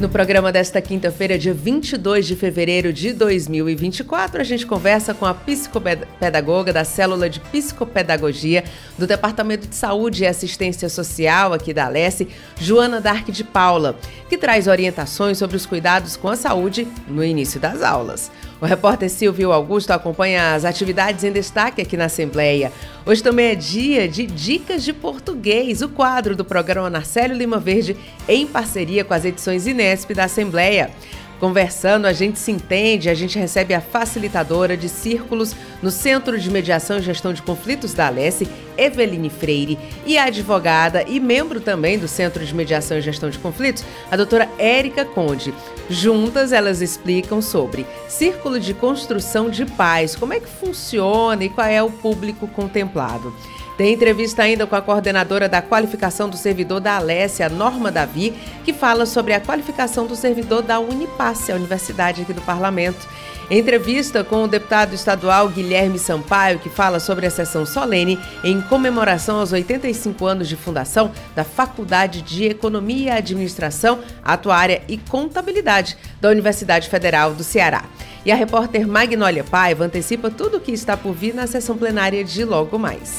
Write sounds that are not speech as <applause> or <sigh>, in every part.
No programa desta quinta-feira, dia 22 de fevereiro de 2024, a gente conversa com a psicopedagoga da Célula de Psicopedagogia do Departamento de Saúde e Assistência Social aqui da Alesse, Joana Dark de Paula, que traz orientações sobre os cuidados com a saúde no início das aulas. O repórter Silvio Augusto acompanha as atividades em destaque aqui na Assembleia. Hoje também é dia de Dicas de Português, o quadro do programa Narcélio Lima Verde, em parceria com as edições Inesp da Assembleia. Conversando, a gente se entende, a gente recebe a facilitadora de círculos no Centro de Mediação e Gestão de Conflitos da Alesse, Eveline Freire, e a advogada e membro também do Centro de Mediação e Gestão de Conflitos, a doutora Érica Conde. Juntas, elas explicam sobre Círculo de Construção de Paz, como é que funciona e qual é o público contemplado. Tem entrevista ainda com a coordenadora da qualificação do servidor da Alessia, Norma Davi, que fala sobre a qualificação do servidor da Unipasse, a universidade aqui do Parlamento. Entrevista com o deputado estadual Guilherme Sampaio, que fala sobre a sessão solene em comemoração aos 85 anos de fundação da Faculdade de Economia, Administração, Atuária e Contabilidade da Universidade Federal do Ceará. E a repórter Magnólia Paiva antecipa tudo o que está por vir na sessão plenária de logo mais.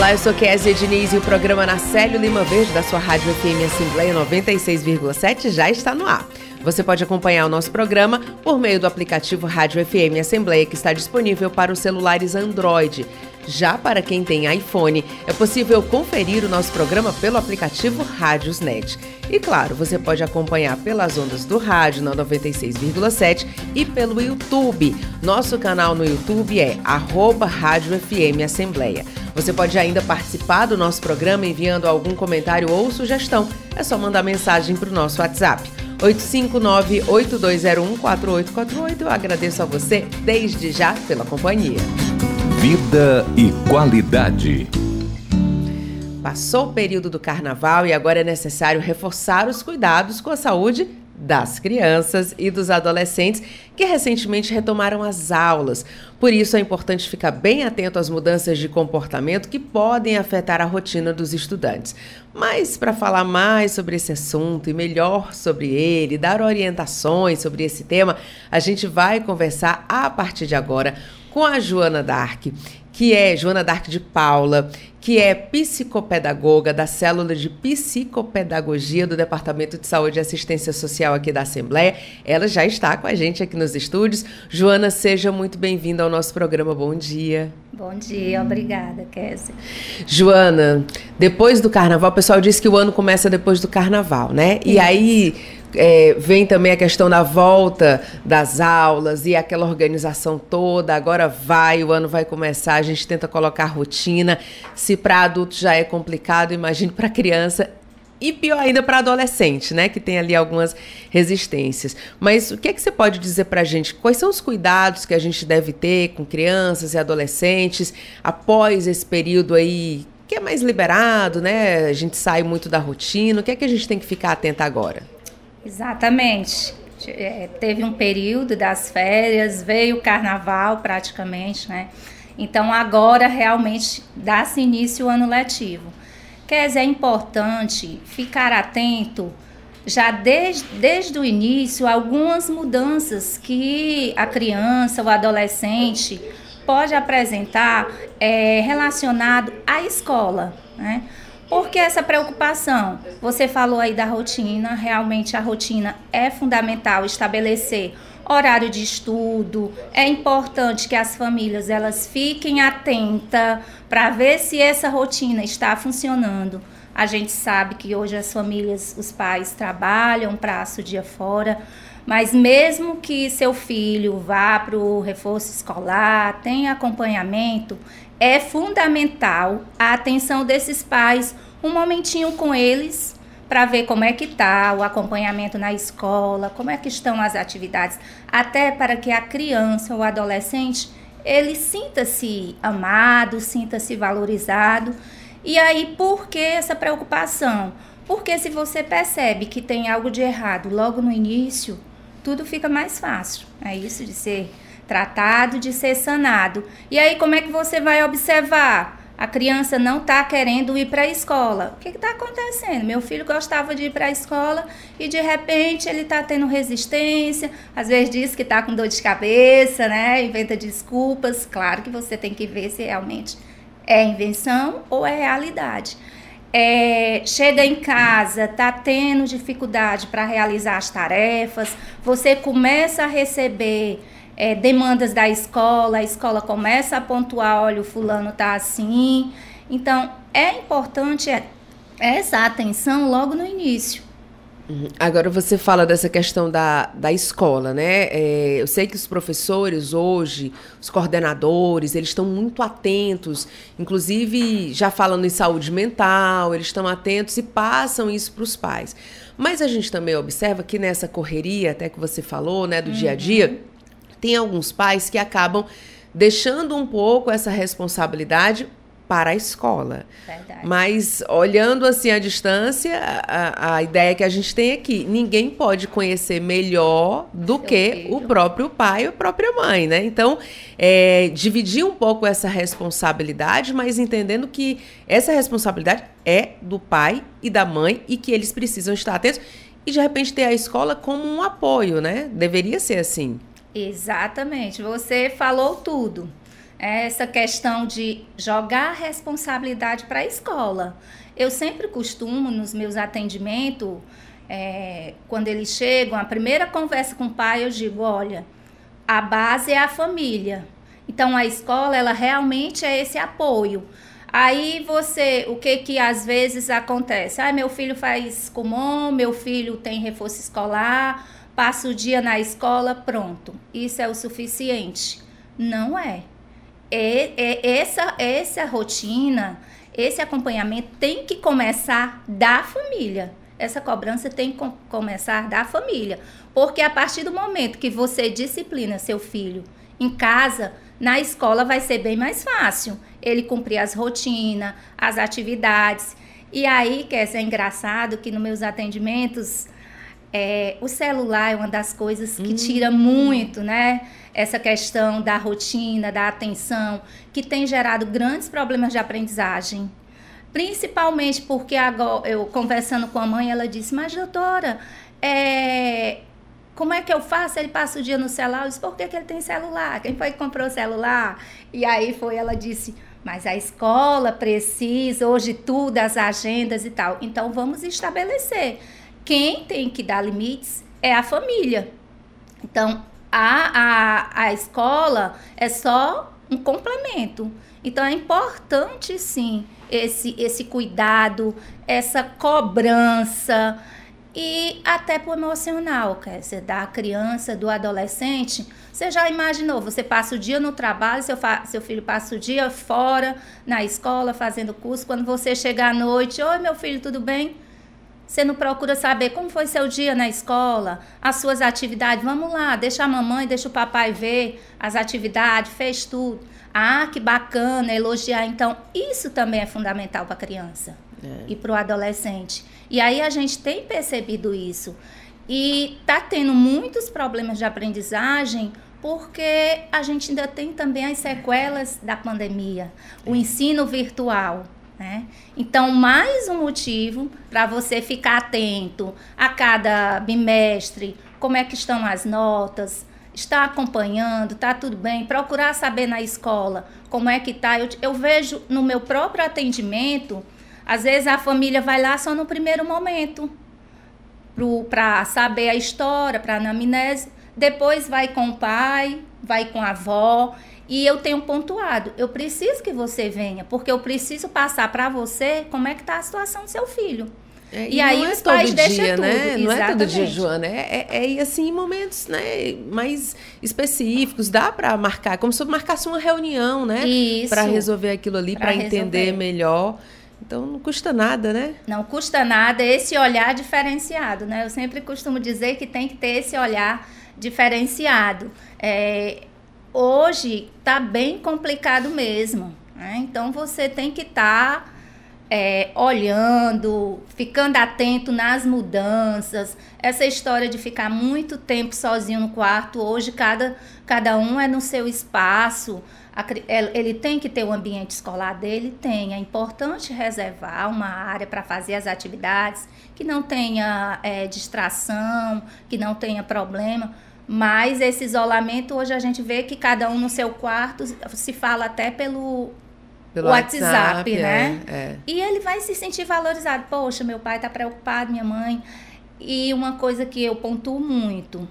Olá, eu sou Kézia Diniz e o programa Nacélio Lima Verde da sua Rádio FM Assembleia 96,7 já está no ar. Você pode acompanhar o nosso programa por meio do aplicativo Rádio FM Assembleia que está disponível para os celulares Android. Já para quem tem iPhone, é possível conferir o nosso programa pelo aplicativo Rádiosnet. E claro, você pode acompanhar pelas ondas do rádio na 96,7 e pelo YouTube. Nosso canal no YouTube é Rádio FM Assembleia. Você pode ainda participar do nosso programa enviando algum comentário ou sugestão. É só mandar mensagem para o nosso WhatsApp. 859-8201-4848. Eu agradeço a você desde já pela companhia. Vida e qualidade. Passou o período do carnaval e agora é necessário reforçar os cuidados com a saúde das crianças e dos adolescentes que recentemente retomaram as aulas. Por isso é importante ficar bem atento às mudanças de comportamento que podem afetar a rotina dos estudantes. Mas para falar mais sobre esse assunto e melhor sobre ele, dar orientações sobre esse tema, a gente vai conversar a partir de agora com a Joana Dark, que é Joana Dark de Paula, que é psicopedagoga da Célula de Psicopedagogia do Departamento de Saúde e Assistência Social aqui da Assembleia. Ela já está com a gente aqui nos estúdios. Joana, seja muito bem-vinda ao nosso programa. Bom dia. Bom dia, obrigada, Kézia. Joana, depois do carnaval, o pessoal diz que o ano começa depois do carnaval, né? E aí é, vem também a questão da volta das aulas e aquela organização toda. Agora vai, o ano vai começar, a gente tenta colocar rotina. Se para adulto já é complicado, imagine para criança e pior ainda para adolescente, né, que tem ali algumas resistências. Mas o que é que você pode dizer para a gente? Quais são os cuidados que a gente deve ter com crianças e adolescentes após esse período aí que é mais liberado, né? A gente sai muito da rotina. O que é que a gente tem que ficar atento agora? Exatamente. É, teve um período das férias, veio o carnaval praticamente, né? Então agora realmente dá-se início o ano letivo. Quer dizer, é importante ficar atento já desde, desde o início algumas mudanças que a criança, o adolescente pode apresentar é, relacionado à escola, né? Por que essa preocupação? Você falou aí da rotina, realmente a rotina é fundamental estabelecer horário de estudo. É importante que as famílias elas fiquem atentas para ver se essa rotina está funcionando. A gente sabe que hoje as famílias, os pais trabalham, prazo o dia fora, mas mesmo que seu filho vá para o reforço escolar, tenha acompanhamento, é fundamental a atenção desses pais, um momentinho com eles para ver como é que tá o acompanhamento na escola, como é que estão as atividades, até para que a criança ou adolescente ele sinta-se amado, sinta-se valorizado. E aí, por que essa preocupação? Porque se você percebe que tem algo de errado logo no início, tudo fica mais fácil. É isso de ser tratado, de ser sanado. E aí, como é que você vai observar? A criança não está querendo ir para a escola. O que está acontecendo? Meu filho gostava de ir para a escola e de repente ele está tendo resistência. Às vezes diz que está com dor de cabeça, né? Inventa desculpas. Claro que você tem que ver se realmente é invenção ou é realidade é, chega em casa, está tendo dificuldade para realizar as tarefas, você começa a receber é, demandas da escola, a escola começa a pontuar, olha, o fulano está assim. Então, é importante essa atenção logo no início. Uhum. Agora você fala dessa questão da, da escola, né? É, eu sei que os professores hoje, os coordenadores, eles estão muito atentos, inclusive já falando em saúde mental, eles estão atentos e passam isso para os pais. Mas a gente também observa que nessa correria, até que você falou, né, do uhum. dia a dia, uhum. Tem alguns pais que acabam deixando um pouco essa responsabilidade para a escola. Verdade. Mas olhando assim à distância, a, a ideia que a gente tem aqui, ninguém pode conhecer melhor do que filho. o próprio pai ou a própria mãe, né? Então, é, dividir um pouco essa responsabilidade, mas entendendo que essa responsabilidade é do pai e da mãe e que eles precisam estar atentos e de repente ter a escola como um apoio, né? Deveria ser assim. Exatamente. Você falou tudo essa questão de jogar a responsabilidade para a escola. Eu sempre costumo, nos meus atendimentos, é, quando eles chegam, a primeira conversa com o pai, eu digo: olha, a base é a família. Então a escola, ela realmente é esse apoio. Aí você, o que que às vezes acontece? Ah, meu filho faz comum, meu filho tem reforço escolar, passa o dia na escola, pronto. Isso é o suficiente? Não é é, é essa, essa rotina, esse acompanhamento tem que começar da família. Essa cobrança tem que começar da família. Porque a partir do momento que você disciplina seu filho em casa, na escola vai ser bem mais fácil ele cumprir as rotinas, as atividades. E aí, que é engraçado que nos meus atendimentos, é, o celular é uma das coisas que hum. tira muito, né? essa questão da rotina, da atenção, que tem gerado grandes problemas de aprendizagem. Principalmente porque agora, eu conversando com a mãe, ela disse, mas doutora, é, como é que eu faço? Ele passa o dia no celular. Eu disse, por que, que ele tem celular? Quem foi que comprou o celular? E aí foi, ela disse, mas a escola precisa, hoje tudo, as agendas e tal. Então vamos estabelecer. Quem tem que dar limites é a família. Então, a, a, a escola é só um complemento. Então é importante sim esse, esse cuidado, essa cobrança e até pro emocional, quer dizer, da criança, do adolescente. Você já imaginou, você passa o dia no trabalho, seu, seu filho passa o dia fora, na escola, fazendo curso, quando você chega à noite, oi meu filho, tudo bem? Você não procura saber como foi seu dia na escola, as suas atividades. Vamos lá, deixa a mamãe, deixa o papai ver as atividades, fez tudo. Ah, que bacana, elogiar. Então, isso também é fundamental para a criança é. e para o adolescente. E aí a gente tem percebido isso. E está tendo muitos problemas de aprendizagem porque a gente ainda tem também as sequelas da pandemia, o ensino virtual. Né? Então, mais um motivo para você ficar atento a cada bimestre, como é que estão as notas, está acompanhando, está tudo bem, procurar saber na escola como é que está. Eu, eu vejo no meu próprio atendimento, às vezes a família vai lá só no primeiro momento, para saber a história, para anamnese, depois vai com o pai, vai com a avó. E eu tenho pontuado, eu preciso que você venha, porque eu preciso passar para você como é que está a situação do seu filho. É, e, e aí é os pais dia, deixam né? tudo. Não Exatamente. é todo dia, Joana. É, é, é ir assim em momentos né, mais específicos. Dá para marcar, como se marcasse uma reunião, né? Para resolver aquilo ali, para entender melhor. Então não custa nada, né? Não custa nada esse olhar diferenciado, né? Eu sempre costumo dizer que tem que ter esse olhar diferenciado. É, hoje está bem complicado mesmo. Né? Então você tem que estar tá é, olhando, ficando atento nas mudanças. Essa história de ficar muito tempo sozinho no quarto, hoje cada, cada um é no seu espaço. Ele tem que ter o ambiente escolar dele? Tem. É importante reservar uma área para fazer as atividades, que não tenha é, distração, que não tenha problema. Mas esse isolamento, hoje a gente vê que cada um no seu quarto se fala até pelo, pelo WhatsApp, WhatsApp né? É, é. E ele vai se sentir valorizado. Poxa, meu pai está preocupado, minha mãe. E uma coisa que eu pontuo muito: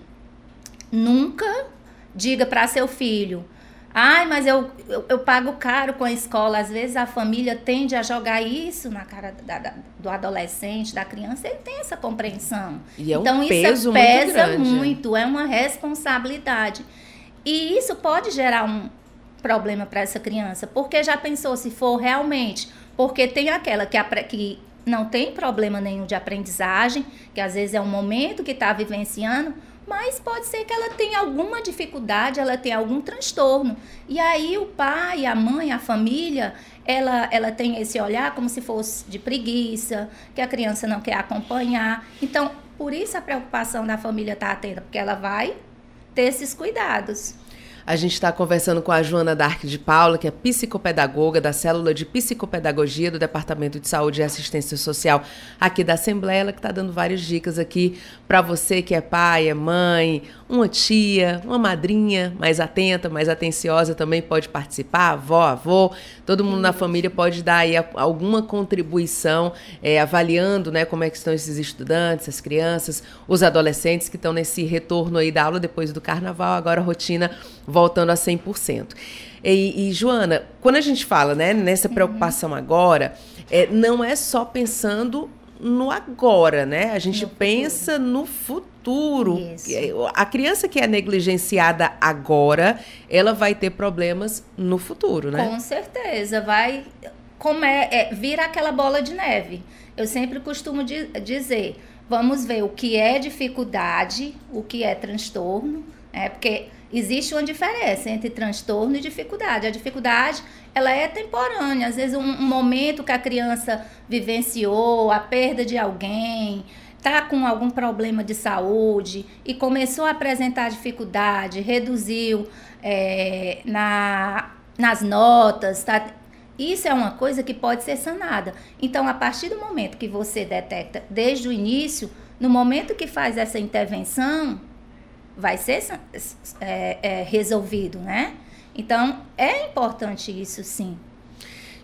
nunca diga para seu filho Ai, mas eu, eu, eu, pago caro com a escola. Às vezes a família tende a jogar isso na cara da, da, do adolescente, da criança. Ele tem essa compreensão. E é um então isso pesa muito, muito, é uma responsabilidade. E isso pode gerar um problema para essa criança, porque já pensou se for realmente, porque tem aquela que, que não tem problema nenhum de aprendizagem, que às vezes é um momento que está vivenciando mas pode ser que ela tenha alguma dificuldade, ela tenha algum transtorno. E aí o pai, a mãe, a família, ela, ela tem esse olhar como se fosse de preguiça, que a criança não quer acompanhar. Então, por isso a preocupação da família estar tá atenta, porque ela vai ter esses cuidados. A gente está conversando com a Joana Dark de Paula, que é psicopedagoga da Célula de Psicopedagogia do Departamento de Saúde e Assistência Social aqui da Assembleia, ela que está dando várias dicas aqui para você que é pai, é mãe, uma tia, uma madrinha mais atenta, mais atenciosa também pode participar, avó, avô, todo mundo na família pode dar aí alguma contribuição, é, avaliando né, como é que estão esses estudantes, as crianças, os adolescentes que estão nesse retorno aí da aula depois do carnaval, agora a rotina voltando a 100%. E, e Joana, quando a gente fala né, nessa uhum. preocupação uhum. agora, é, não é só pensando no agora, né? A gente no pensa futuro. no futuro. Isso. A criança que é negligenciada agora, ela vai ter problemas no futuro, né? Com certeza, vai como é, é vira aquela bola de neve. Eu sempre costumo di dizer, vamos ver o que é dificuldade, o que é transtorno, é porque existe uma diferença entre transtorno e dificuldade. A dificuldade, ela é temporânea. Às vezes, um, um momento que a criança vivenciou, a perda de alguém, está com algum problema de saúde e começou a apresentar dificuldade, reduziu é, na, nas notas, tá? Isso é uma coisa que pode ser sanada. Então, a partir do momento que você detecta desde o início, no momento que faz essa intervenção, vai ser é, é, resolvido, né? Então, é importante isso sim.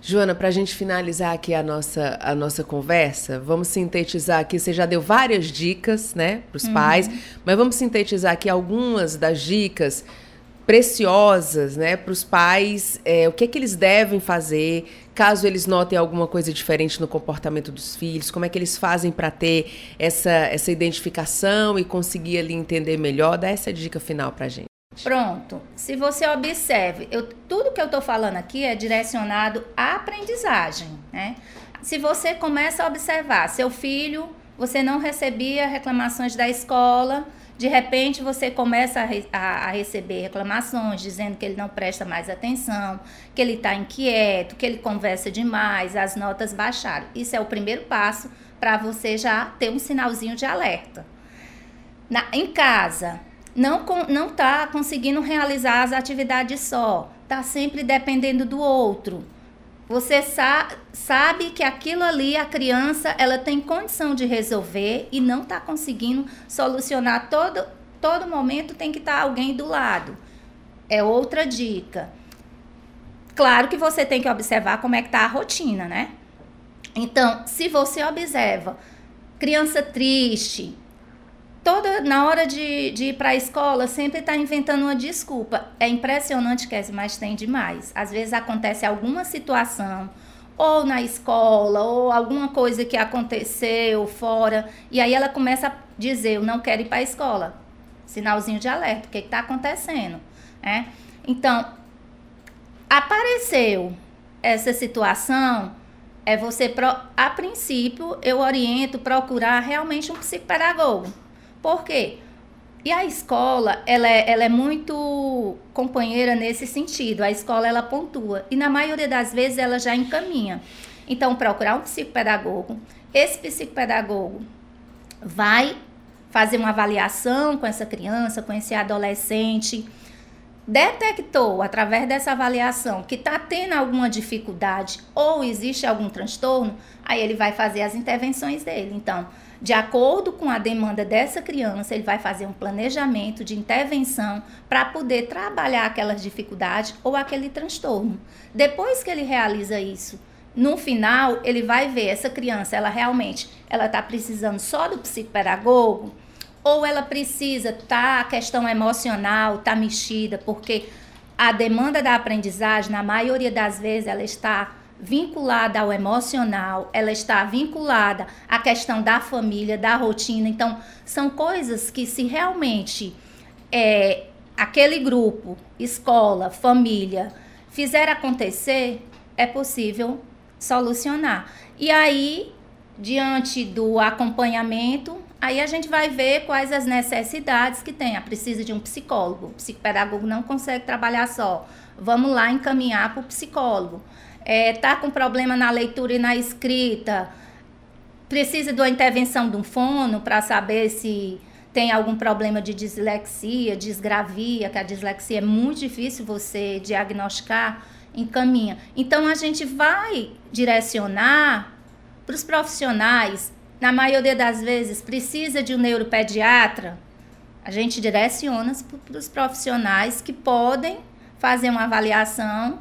Joana, para a gente finalizar aqui a nossa, a nossa conversa, vamos sintetizar aqui. Você já deu várias dicas, né, para os uhum. pais, mas vamos sintetizar aqui algumas das dicas preciosas, né, para os pais. É, o que é que eles devem fazer caso eles notem alguma coisa diferente no comportamento dos filhos? Como é que eles fazem para ter essa, essa identificação e conseguir ali entender melhor? Dá essa dica final para gente. Pronto. Se você observe, eu, tudo que eu estou falando aqui é direcionado à aprendizagem. Né? Se você começa a observar, seu filho, você não recebia reclamações da escola, de repente você começa a, re, a, a receber reclamações dizendo que ele não presta mais atenção, que ele está inquieto, que ele conversa demais, as notas baixaram. Isso é o primeiro passo para você já ter um sinalzinho de alerta. Na, em casa, não não está conseguindo realizar as atividades só, está sempre dependendo do outro. Você sa sabe que aquilo ali a criança ela tem condição de resolver e não está conseguindo solucionar todo todo momento tem que estar tá alguém do lado. É outra dica. Claro que você tem que observar como é que está a rotina, né? Então, se você observa criança triste, toda na hora de, de ir para a escola sempre está inventando uma desculpa. É impressionante, Kézia, mas tem demais. Às vezes acontece alguma situação, ou na escola, ou alguma coisa que aconteceu fora, e aí ela começa a dizer: Eu não quero ir para a escola. Sinalzinho de alerta: o que está acontecendo? É? Então, apareceu essa situação. É você, a princípio, eu oriento procurar realmente um psicopedagogo por quê? E a escola, ela é, ela é muito companheira nesse sentido. A escola, ela pontua. E na maioria das vezes, ela já encaminha. Então, procurar um psicopedagogo. Esse psicopedagogo vai fazer uma avaliação com essa criança, com esse adolescente. Detectou, através dessa avaliação, que está tendo alguma dificuldade ou existe algum transtorno, aí ele vai fazer as intervenções dele. Então, de acordo com a demanda dessa criança, ele vai fazer um planejamento de intervenção para poder trabalhar aquelas dificuldades ou aquele transtorno. Depois que ele realiza isso, no final ele vai ver essa criança, ela realmente, ela está precisando só do psicopedagogo ou ela precisa tá a questão emocional tá mexida, porque a demanda da aprendizagem, na maioria das vezes, ela está vinculada ao emocional, ela está vinculada à questão da família, da rotina. Então, são coisas que, se realmente é, aquele grupo, escola, família, fizer acontecer, é possível solucionar. E aí, diante do acompanhamento, aí a gente vai ver quais as necessidades que tem. Ah, precisa de um psicólogo. O psicopedagogo não consegue trabalhar só. Vamos lá encaminhar para o psicólogo é, tá com problema na leitura e na escrita, precisa de uma intervenção de um fono para saber se tem algum problema de dislexia, disgravia, que a dislexia é muito difícil você diagnosticar, encaminha. Então a gente vai direcionar para os profissionais, na maioria das vezes precisa de um neuropediatra, a gente direciona para os profissionais que podem fazer uma avaliação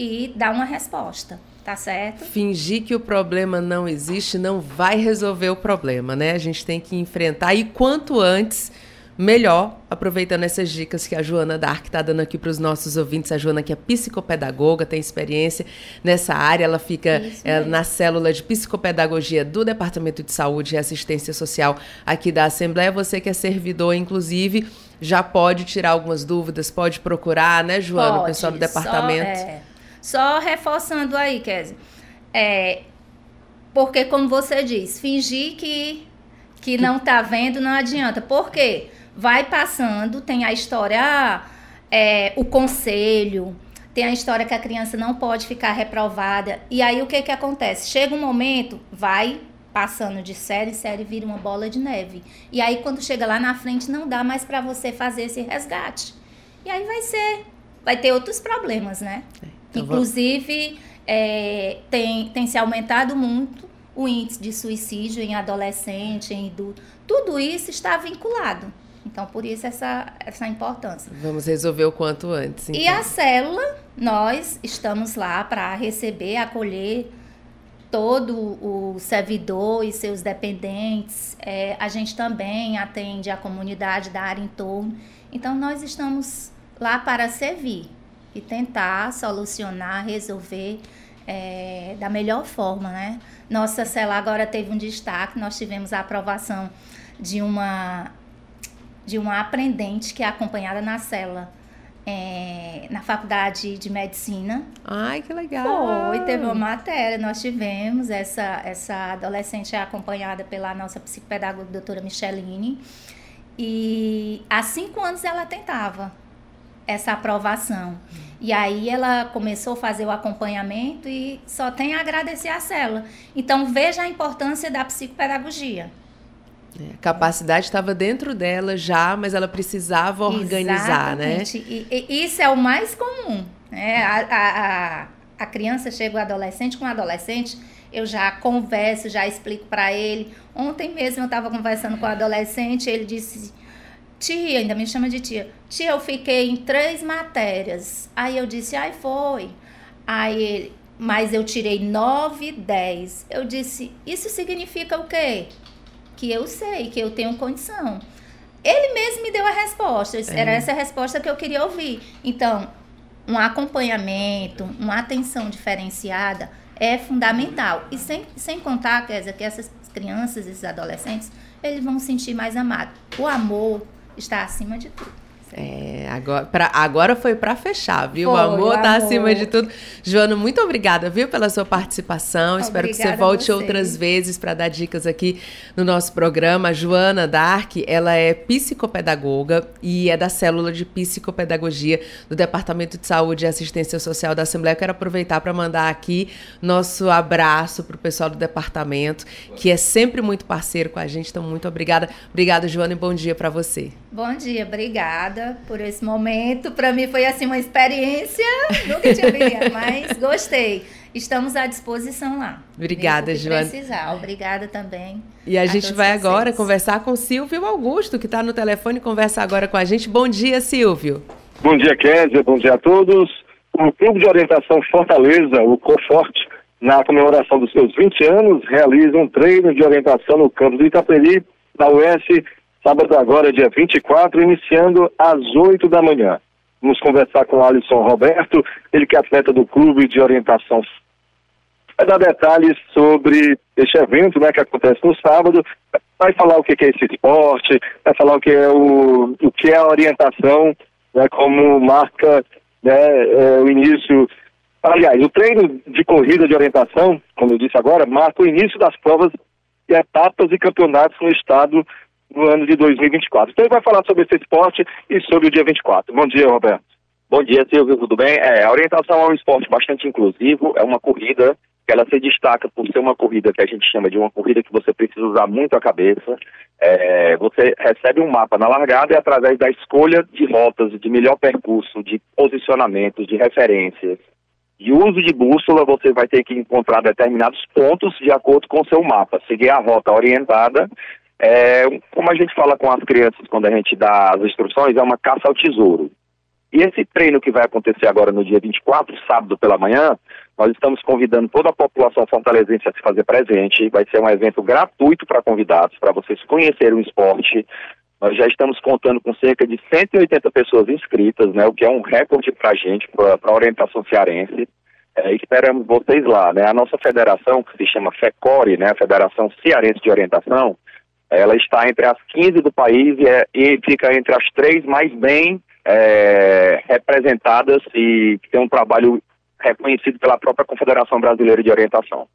e dar uma resposta. Tá certo? Fingir que o problema não existe não vai resolver o problema, né? A gente tem que enfrentar e quanto antes melhor, aproveitando essas dicas que a Joana Dark está dando aqui para os nossos ouvintes. A Joana, que é psicopedagoga, tem experiência nessa área, ela fica é, na célula de psicopedagogia do Departamento de Saúde e Assistência Social aqui da Assembleia. Você que é servidor, inclusive, já pode tirar algumas dúvidas, pode procurar, né, Joana, pode, o pessoal do departamento. Só, é só reforçando aí, Kézia. É, porque, como você diz, fingir que, que não tá vendo não adianta. Por quê? Vai passando, tem a história, é, o conselho, tem a história que a criança não pode ficar reprovada. E aí o que que acontece? Chega um momento, vai passando de série em série, vira uma bola de neve. E aí quando chega lá na frente não dá mais para você fazer esse resgate. E aí vai ser, vai ter outros problemas, né? É. Então, Inclusive, é, tem, tem se aumentado muito o índice de suicídio em adolescente, em adulto. Tudo isso está vinculado. Então, por isso essa, essa importância. Vamos resolver o quanto antes. Então. E a célula, nós estamos lá para receber, acolher todo o servidor e seus dependentes. É, a gente também atende a comunidade da área em torno. Então, nós estamos lá para servir e tentar solucionar, resolver é, da melhor forma, né? Nossa cela agora teve um destaque, nós tivemos a aprovação de uma de uma aprendente que é acompanhada na cela é, na faculdade de medicina. Ai, que legal! Foi, teve uma matéria, nós tivemos, essa, essa adolescente é acompanhada pela nossa psicopedagoga doutora Micheline, e há cinco anos ela tentava essa aprovação. E aí ela começou a fazer o acompanhamento e só tem a agradecer a célula. Então veja a importância da psicopedagogia. É, a capacidade estava dentro dela já, mas ela precisava organizar, né? Exatamente. né? E, e, isso é o mais comum. Né? A, a, a, a criança chega, o adolescente com o adolescente, eu já converso, já explico para ele. Ontem mesmo eu estava conversando com o adolescente, ele disse Tia, ainda me chama de tia. Tia, eu fiquei em três matérias. Aí eu disse, ai, foi. Aí ele, mas eu tirei nove, dez. Eu disse, isso significa o quê? Que eu sei, que eu tenho condição. Ele mesmo me deu a resposta. É. Era essa a resposta que eu queria ouvir. Então, um acompanhamento, uma atenção diferenciada é fundamental. E sem, sem contar, Kézia, que essas crianças, esses adolescentes, eles vão se sentir mais amados. O amor está acima de tudo. É, agora, pra, agora foi para fechar, viu? Foi, o amor tá amor. acima de tudo. Joana, muito obrigada, viu, pela sua participação. Obrigada Espero que você volte você. outras vezes para dar dicas aqui no nosso programa. A Joana Dark, ela é psicopedagoga e é da célula de psicopedagogia do Departamento de Saúde e Assistência Social da Assembleia. Eu quero aproveitar para mandar aqui nosso abraço para o pessoal do departamento, que é sempre muito parceiro com a gente. Então, muito obrigada. Obrigada, Joana, e bom dia para você. Bom dia, obrigada por esse momento. Para mim foi assim uma experiência, nunca tinha vivido, <laughs> mas gostei. Estamos à disposição lá. Obrigada, Joana. precisar. Obrigada também. E a, a gente vai agora vocês. conversar com Silvio Augusto, que está no telefone, conversa agora com a gente. Bom dia, Silvio. Bom dia, Kézia. Bom dia a todos. O Clube de Orientação Fortaleza, o COFORTE, na comemoração dos seus 20 anos, realiza um treino de orientação no campus do Itaperi, da US, sábado agora, dia 24, iniciando às 8 da manhã. Vamos conversar com o Alisson Roberto, ele que é atleta do Clube de Orientação. Vai dar detalhes sobre este evento né, que acontece no sábado, vai falar o que é esse esporte, vai falar o que é, o, o que é a orientação, né, como marca né, é, o início. Aliás, o treino de corrida de orientação, como eu disse agora, marca o início das provas e etapas e campeonatos no estado no ano de 2024. Então ele vai falar sobre esse esporte e sobre o dia 24. Bom dia, Roberto. Bom dia, Silvio, tudo bem? É, a orientação é um esporte bastante inclusivo, é uma corrida que ela se destaca por ser uma corrida que a gente chama de uma corrida que você precisa usar muito a cabeça. É, você recebe um mapa na largada e através da escolha de rotas, de melhor percurso, de posicionamentos, de referências, de uso de bússola, você vai ter que encontrar determinados pontos de acordo com o seu mapa, seguir a rota orientada. É, como a gente fala com as crianças quando a gente dá as instruções, é uma caça ao tesouro. E esse treino que vai acontecer agora no dia 24, sábado pela manhã, nós estamos convidando toda a população fortalezense a se fazer presente. Vai ser um evento gratuito para convidados, para vocês conhecerem o esporte. Nós já estamos contando com cerca de 180 pessoas inscritas, né, o que é um recorde para a gente, para a orientação cearense. É, esperamos vocês lá. Né? A nossa federação, que se chama FECORE, né, a Federação Cearense de Orientação, ela está entre as 15 do país e, é, e fica entre as três mais bem é, representadas e tem um trabalho reconhecido pela própria Confederação Brasileira de Orientação.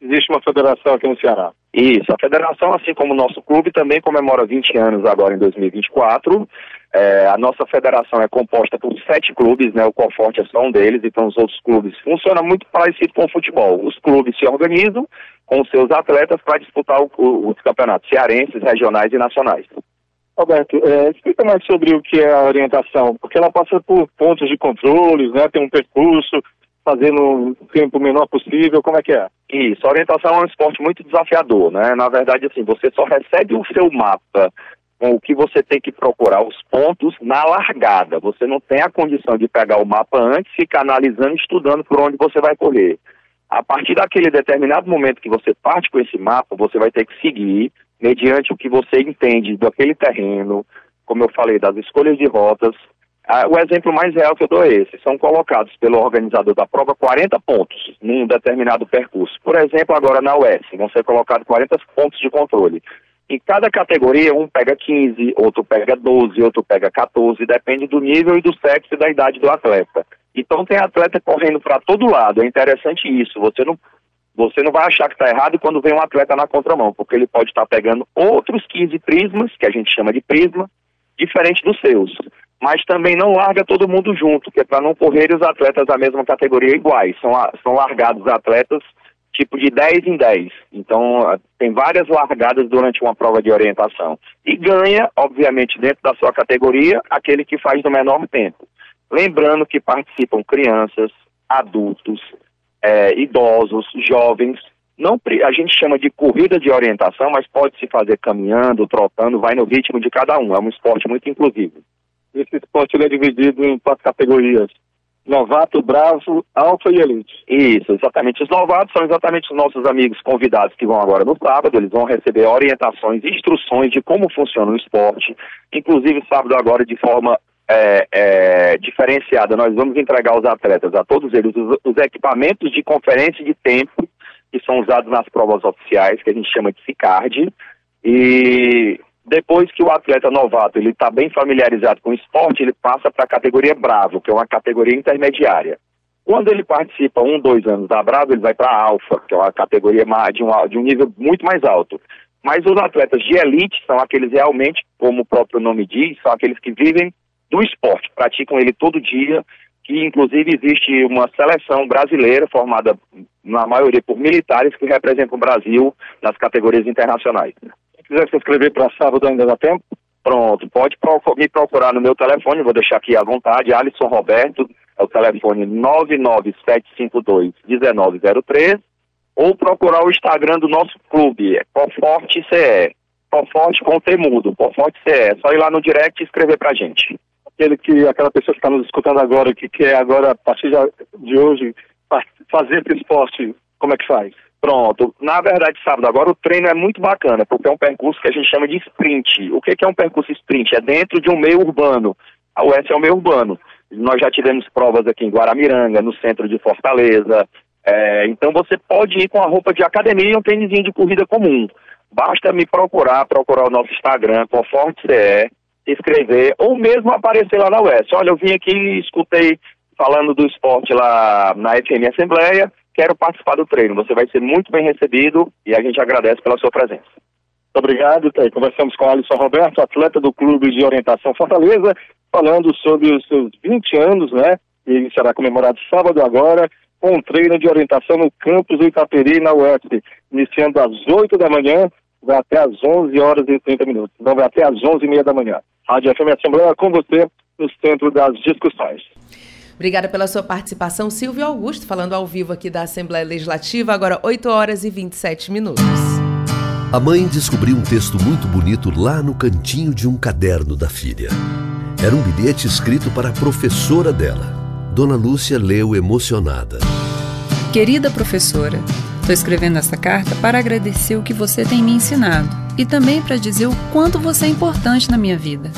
Existe uma federação aqui no Ceará. Isso, a federação, assim como o nosso clube, também comemora 20 anos agora em 2024. É, a nossa federação é composta por sete clubes, né? O Conforte é só um deles, então os outros clubes funcionam muito parecido com o futebol. Os clubes se organizam com seus atletas para disputar o, o, os campeonatos cearenses, regionais e nacionais. Roberto, é, explica mais sobre o que é a orientação, porque ela passa por pontos de controles, né? Tem um percurso, fazendo o tempo menor possível, como é que é? Isso, orientação é um esporte muito desafiador, né? Na verdade, assim, você só recebe o seu mapa com o que você tem que procurar os pontos na largada. Você não tem a condição de pegar o mapa antes, ficar analisando estudando por onde você vai correr. A partir daquele determinado momento que você parte com esse mapa, você vai ter que seguir mediante o que você entende daquele terreno, como eu falei, das escolhas de rotas. Ah, o exemplo mais real que eu dou é esse: são colocados pelo organizador da prova 40 pontos num determinado percurso. Por exemplo, agora na US, vão ser colocados 40 pontos de controle. Em cada categoria, um pega 15, outro pega 12, outro pega 14, depende do nível e do sexo e da idade do atleta. Então tem atleta correndo para todo lado. É interessante isso. Você não você não vai achar que está errado quando vem um atleta na contramão, porque ele pode estar tá pegando outros 15 prismas, que a gente chama de prisma, diferente dos seus. Mas também não larga todo mundo junto, que é para não correr os atletas da mesma categoria iguais. São, são largados atletas tipo de 10 em 10. Então, tem várias largadas durante uma prova de orientação. E ganha, obviamente, dentro da sua categoria, aquele que faz no menor tempo. Lembrando que participam crianças, adultos, é, idosos, jovens. Não, a gente chama de corrida de orientação, mas pode se fazer caminhando, trotando, vai no ritmo de cada um. É um esporte muito inclusivo. Esse esporte é dividido em quatro categorias: novato, bravo, alfa e elite. Isso, exatamente. Os novatos são exatamente os nossos amigos convidados que vão agora no sábado. Eles vão receber orientações instruções de como funciona o esporte. Inclusive, sábado agora, de forma é, é, diferenciada, nós vamos entregar aos atletas, a todos eles, os, os, equipamentos de conferência de tempo que são usados nas provas oficiais, que a gente chama de CICARD, e Depois que o atleta novato ele está bem familiarizado com o esporte, ele passa para a categoria Bravo, que é uma categoria intermediária. Quando ele participa um, dois anos da Bravo, ele vai para a Alfa, que é uma categoria de um, de um nível muito mais alto. Mas os atletas de elite são aqueles realmente, como o próprio nome diz, são aqueles que vivem do esporte, praticam ele todo dia, que inclusive existe uma seleção brasileira formada na maioria por militares que representam o Brasil nas categorias internacionais. Se quiser se inscrever para sábado ainda dá tempo? Pronto, pode me procurar no meu telefone, vou deixar aqui à vontade, Alisson Roberto, é o telefone 99752-1903, ou procurar o Instagram do nosso clube, é Conforte CE, Conforte com Temudo, Conforte CE, é só ir lá no direct e escrever pra gente aquele que, aquela pessoa que está nos escutando agora, que quer agora, a partir de hoje, fazer esse esporte, como é que faz? Pronto. Na verdade, sábado agora o treino é muito bacana, porque é um percurso que a gente chama de sprint. O que é um percurso sprint? É dentro de um meio urbano. A UES é um meio urbano. Nós já tivemos provas aqui em Guaramiranga, no centro de Fortaleza. É, então você pode ir com a roupa de academia e um tênis de corrida comum. Basta me procurar, procurar o nosso Instagram, Conforte CE, escrever, ou mesmo aparecer lá na UES. Olha, eu vim aqui, escutei falando do esporte lá na FM Assembleia, quero participar do treino. Você vai ser muito bem recebido e a gente agradece pela sua presença. Muito obrigado, Conversamos com Alisson Roberto, atleta do Clube de Orientação Fortaleza, falando sobre os seus 20 anos, né? Ele será comemorado sábado agora, com um treino de orientação no campus do Itaperi, na UES, iniciando às 8 da manhã, vai até às 11 horas e 30 minutos. Então vai até às 11 e meia da manhã. Rádio FM Assembleia com você no centro das discussões. Obrigada pela sua participação, Silvio Augusto, falando ao vivo aqui da Assembleia Legislativa, agora 8 horas e 27 minutos. A mãe descobriu um texto muito bonito lá no cantinho de um caderno da filha. Era um bilhete escrito para a professora dela. Dona Lúcia leu emocionada. Querida professora, estou escrevendo essa carta para agradecer o que você tem me ensinado e também para dizer o quanto você é importante na minha vida.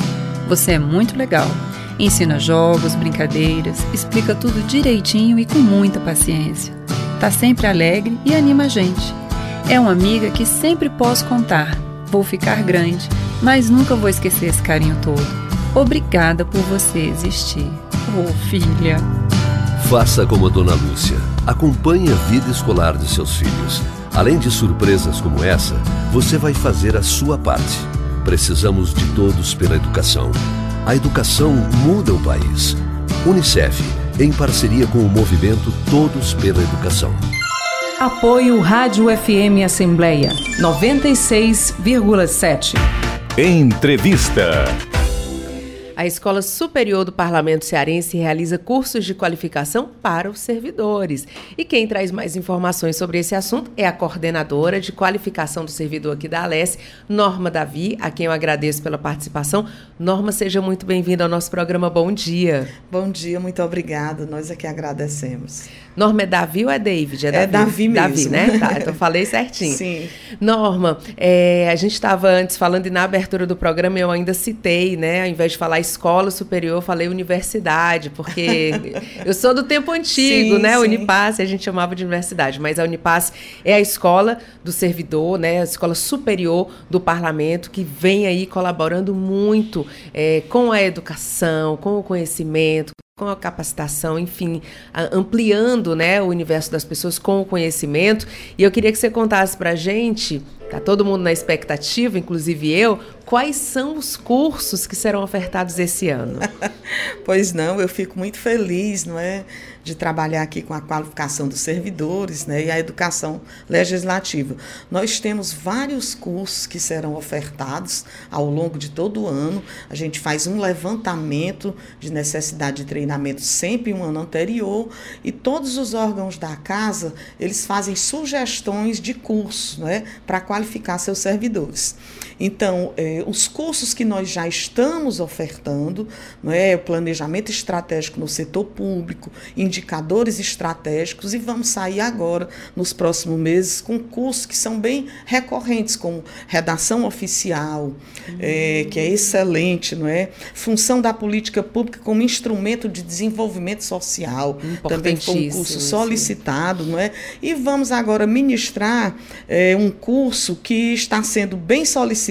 Você é muito legal. Ensina jogos, brincadeiras, explica tudo direitinho e com muita paciência. Tá sempre alegre e anima a gente. É uma amiga que sempre posso contar. Vou ficar grande, mas nunca vou esquecer esse carinho todo. Obrigada por você existir. Oh, filha. Faça como a dona Lúcia. Acompanhe a vida escolar de seus filhos Além de surpresas como essa, você vai fazer a sua parte. Precisamos de todos pela educação. A educação muda o país. Unicef, em parceria com o movimento Todos pela Educação. Apoio Rádio FM Assembleia 96,7. Entrevista. A Escola Superior do Parlamento Cearense realiza cursos de qualificação para os servidores. E quem traz mais informações sobre esse assunto é a coordenadora de qualificação do servidor aqui da Alesse, Norma Davi, a quem eu agradeço pela participação. Norma, seja muito bem-vinda ao nosso programa. Bom dia. Bom dia, muito obrigada. Nós aqui agradecemos. Norma, é Davi ou é David? É Davi, é Davi mesmo. Davi, né? Tá, então falei certinho. Sim. Norma, é, a gente estava antes falando e na abertura do programa eu ainda citei, né? Ao invés de falar escola superior, eu falei universidade, porque <laughs> eu sou do tempo antigo, sim, né? Sim. Unipass, a gente chamava de universidade, mas a Unipass é a escola do servidor, né? A escola superior do parlamento que vem aí colaborando muito é, com a educação, com o conhecimento, com a capacitação, enfim, ampliando né, o universo das pessoas com o conhecimento. E eu queria que você contasse para a gente, tá todo mundo na expectativa, inclusive eu, quais são os cursos que serão ofertados esse ano? <laughs> pois não, eu fico muito feliz, não é? de trabalhar aqui com a qualificação dos servidores né, e a educação legislativa. Nós temos vários cursos que serão ofertados ao longo de todo o ano. A gente faz um levantamento de necessidade de treinamento sempre um ano anterior e todos os órgãos da casa eles fazem sugestões de cursos né, para qualificar seus servidores. Então, eh, os cursos que nós já estamos ofertando, não é, planejamento estratégico no setor público, indicadores estratégicos, e vamos sair agora, nos próximos meses, com cursos que são bem recorrentes, como redação oficial, uhum. é, que é excelente, não é? Função da política pública como instrumento de desenvolvimento social, também foi um curso solicitado, não é? E vamos agora ministrar é, um curso que está sendo bem solicitado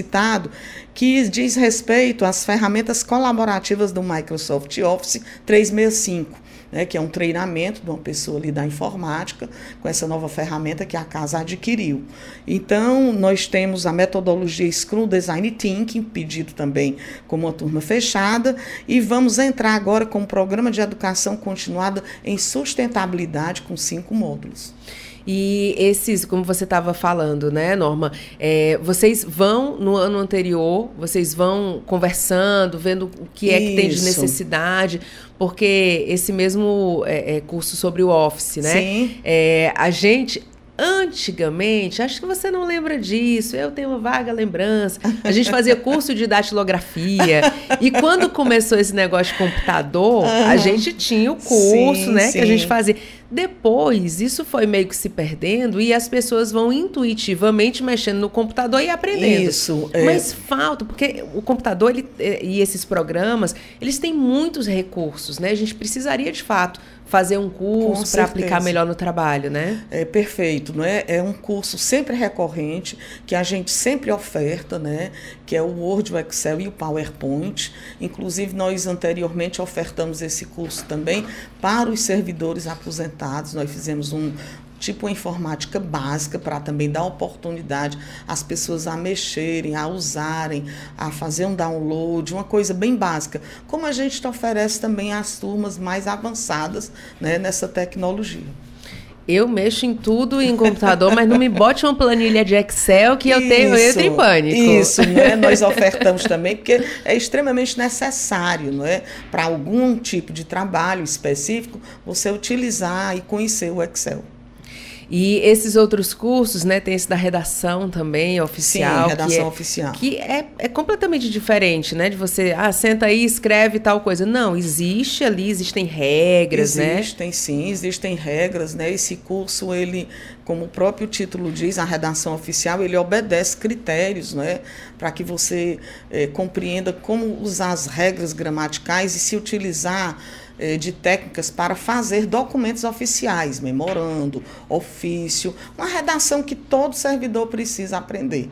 que diz respeito às ferramentas colaborativas do Microsoft Office 365 né, que é um treinamento de uma pessoa ali da informática, com essa nova ferramenta que a casa adquiriu. Então, nós temos a metodologia Scrum Design Thinking, pedido também como uma turma fechada, e vamos entrar agora com um programa de educação continuada em sustentabilidade com cinco módulos. E esses, como você estava falando, né, Norma? É, vocês vão no ano anterior, vocês vão conversando, vendo o que é que tem de necessidade, porque esse mesmo é, é, curso sobre o Office, né? Sim. É, a gente Antigamente, acho que você não lembra disso, eu tenho uma vaga lembrança. A gente fazia <laughs> curso de datilografia. e quando começou esse negócio de computador, uhum. a gente tinha o curso, sim, né? Sim. Que a gente fazia. Depois, isso foi meio que se perdendo e as pessoas vão intuitivamente mexendo no computador e aprendendo. Isso. É. Mas falta, porque o computador ele, eh, e esses programas, eles têm muitos recursos, né? A gente precisaria, de fato, fazer um curso para aplicar melhor no trabalho, né? É perfeito, não é? É um curso sempre recorrente que a gente sempre oferta, né? Que é o Word, o Excel e o PowerPoint. Inclusive nós anteriormente ofertamos esse curso também para os servidores aposentados. Nós fizemos um, tipo informática básica para também dar oportunidade às pessoas a mexerem, a usarem, a fazer um download, uma coisa bem básica, como a gente oferece também às turmas mais avançadas né, nessa tecnologia. Eu mexo em tudo em computador, mas não me bote uma planilha de Excel que eu tenho eu em pânico. Isso, né? Nós ofertamos também porque é extremamente necessário, não é? Para algum tipo de trabalho específico, você utilizar e conhecer o Excel. E esses outros cursos, né, tem esse da redação também, oficial. Sim, redação que é, oficial. Que é, é completamente diferente, né? De você, ah, senta aí, escreve tal coisa. Não, existe ali, existem regras, existem, né? Existem sim, existem regras, né? Esse curso, ele, como o próprio título diz, a redação oficial, ele obedece critérios, né? Para que você eh, compreenda como usar as regras gramaticais e se utilizar de técnicas para fazer documentos oficiais, memorando, ofício, uma redação que todo servidor precisa aprender.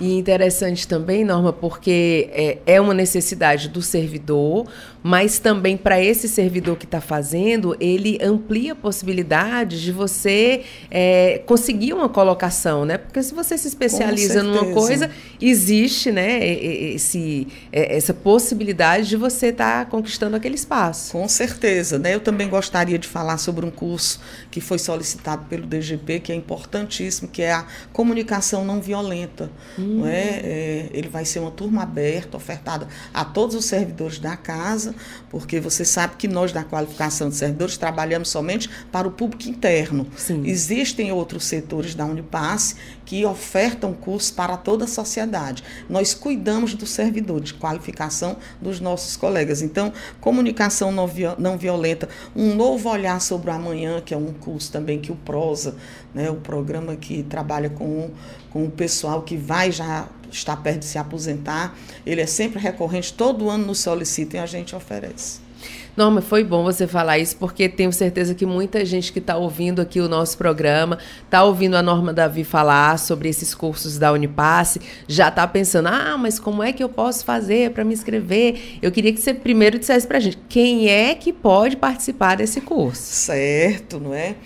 E interessante também, Norma, porque é, é uma necessidade do servidor, mas também para esse servidor que está fazendo, ele amplia a possibilidade de você é, conseguir uma colocação, né? Porque se você se especializa numa coisa, existe, né, esse, é, essa possibilidade de você estar tá conquistando aquele espaço. Com certeza, né? Eu também gostaria de falar sobre um curso que foi solicitado pelo DGP, que é importantíssimo, que é a comunicação não violenta. Hum. Não é? é? ele vai ser uma turma aberta, ofertada a todos os servidores da casa porque você sabe que nós, da qualificação de servidores, trabalhamos somente para o público interno. Sim. Existem outros setores da Unipasse que ofertam cursos para toda a sociedade. Nós cuidamos do servidor, de qualificação dos nossos colegas. Então, comunicação não violenta, um novo olhar sobre o amanhã, que é um curso também que o Prosa, né, o programa que trabalha com, com o pessoal que vai já está perto de se aposentar, ele é sempre recorrente, todo ano nos solicitam e a gente oferece. Norma, foi bom você falar isso, porque tenho certeza que muita gente que está ouvindo aqui o nosso programa, está ouvindo a Norma Davi falar sobre esses cursos da Unipasse, já está pensando, ah, mas como é que eu posso fazer para me inscrever? Eu queria que você primeiro dissesse para a gente, quem é que pode participar desse curso? Certo, não é?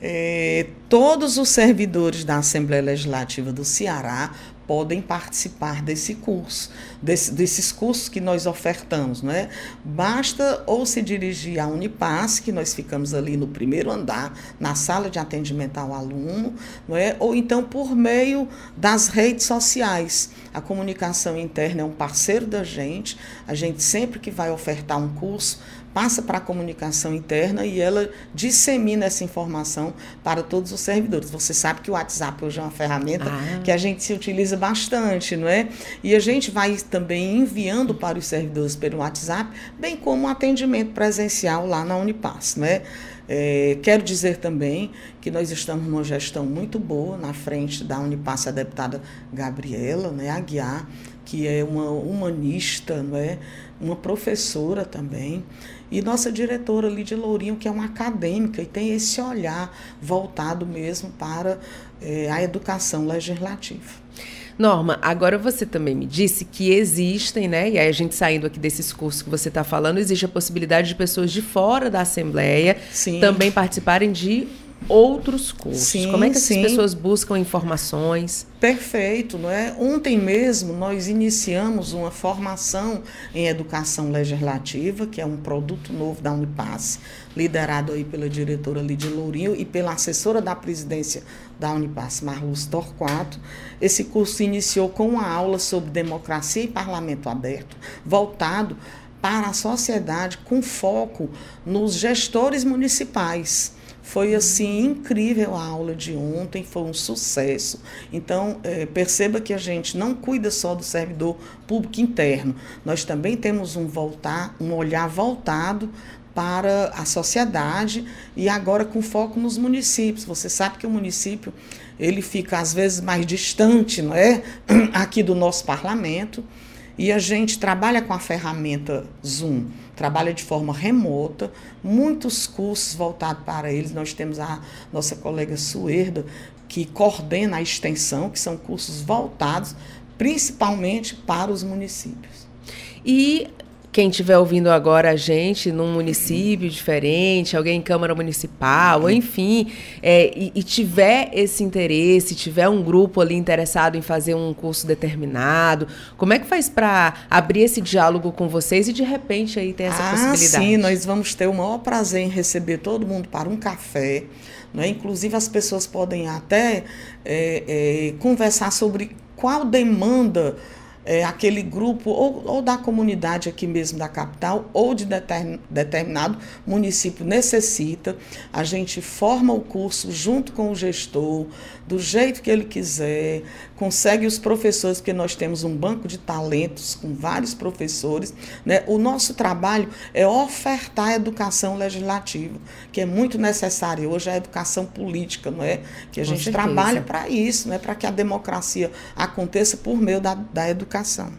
é todos os servidores da Assembleia Legislativa do Ceará podem participar desse curso, desse, desses cursos que nós ofertamos, não é? Basta ou se dirigir à Unipass, que nós ficamos ali no primeiro andar, na sala de atendimento ao aluno, não é? Ou então por meio das redes sociais. A comunicação interna é um parceiro da gente, a gente sempre que vai ofertar um curso, passa para a comunicação interna e ela dissemina essa informação para todos os servidores. Você sabe que o WhatsApp hoje é uma ferramenta ah. que a gente se utiliza bastante, não é? E a gente vai também enviando para os servidores pelo WhatsApp, bem como um atendimento presencial lá na Unipass, não é? É, quero dizer também que nós estamos numa gestão muito boa na frente da Unipass, a deputada Gabriela né, Aguiar, que é uma humanista, não é? uma professora também, e nossa diretora Lídia Lourinho, que é uma acadêmica e tem esse olhar voltado mesmo para é, a educação legislativa. Norma, agora você também me disse que existem, né? E aí a gente saindo aqui desses cursos que você está falando, existe a possibilidade de pessoas de fora da Assembleia Sim. também participarem de outros cursos. Sim, Como é que essas sim. pessoas buscam informações? Perfeito, não é? Ontem mesmo nós iniciamos uma formação em educação legislativa, que é um produto novo da Unipass, liderado aí pela diretora Lídia Lourinho e pela assessora da presidência da Unipass, Marluz Torquato. Esse curso iniciou com uma aula sobre democracia e parlamento aberto, voltado para a sociedade com foco nos gestores municipais foi assim incrível a aula de ontem, foi um sucesso. Então, é, perceba que a gente não cuida só do servidor público interno, nós também temos um, voltar, um olhar voltado para a sociedade e agora com foco nos municípios. Você sabe que o município ele fica às vezes mais distante, não é, <clears throat> aqui do nosso parlamento. E a gente trabalha com a ferramenta Zoom, trabalha de forma remota, muitos cursos voltados para eles. Nós temos a nossa colega Suerda, que coordena a extensão, que são cursos voltados principalmente para os municípios. E quem estiver ouvindo agora a gente num município diferente, alguém em Câmara Municipal, enfim, é, e, e, tiver esse interesse, tiver um grupo ali interessado em fazer um curso determinado, como é que faz para abrir esse diálogo com vocês e de repente aí ter essa ah, possibilidade? Sim, nós vamos ter o maior prazer em receber todo mundo para um café. Né? Inclusive as pessoas podem até é, é, conversar sobre qual demanda é, aquele grupo ou, ou, da comunidade aqui mesmo da capital ou de determinado município necessita. A gente forma o curso junto com o gestor, do jeito que ele quiser, consegue os professores, porque nós temos um banco de talentos com vários professores. Né? O nosso trabalho é ofertar a educação legislativa, que é muito necessária hoje, a educação política, não é? Que a com gente certeza. trabalha para isso, né? para que a democracia aconteça por meio da, da educação.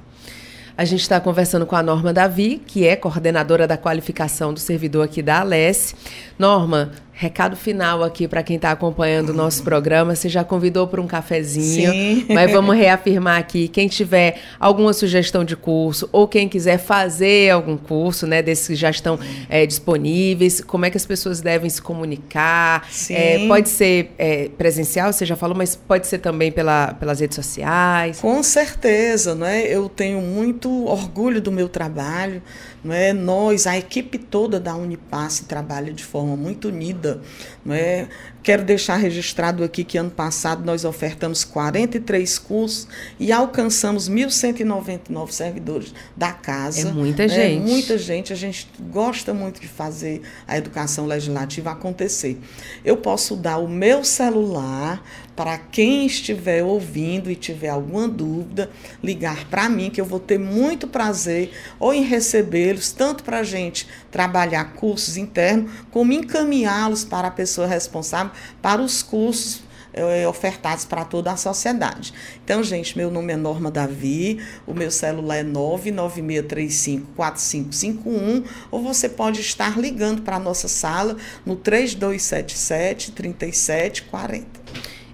A gente está conversando com a Norma Davi, que é coordenadora da qualificação do servidor aqui da Alesse. Norma, Recado final aqui para quem está acompanhando o nosso programa. Você já convidou para um cafezinho, Sim. <laughs> mas vamos reafirmar aqui. Quem tiver alguma sugestão de curso ou quem quiser fazer algum curso, né, desses que já estão é, disponíveis, como é que as pessoas devem se comunicar? É, pode ser é, presencial, você já falou, mas pode ser também pela, pelas redes sociais. Com certeza, né? Eu tenho muito orgulho do meu trabalho. Não é? Nós, a equipe toda da Unipasse trabalha de forma muito unida. Não é? Quero deixar registrado aqui que ano passado nós ofertamos 43 cursos e alcançamos 1.199 servidores da casa. É muita né? gente. Muita gente. A gente gosta muito de fazer a educação legislativa acontecer. Eu posso dar o meu celular para quem estiver ouvindo e tiver alguma dúvida, ligar para mim, que eu vou ter muito prazer ou em recebê-los, tanto para a gente trabalhar cursos internos, como encaminhá-los para a pessoa responsável para os cursos é, ofertados para toda a sociedade. Então, gente, meu nome é Norma Davi, o meu celular é 996354551, ou você pode estar ligando para a nossa sala no 3277 3740.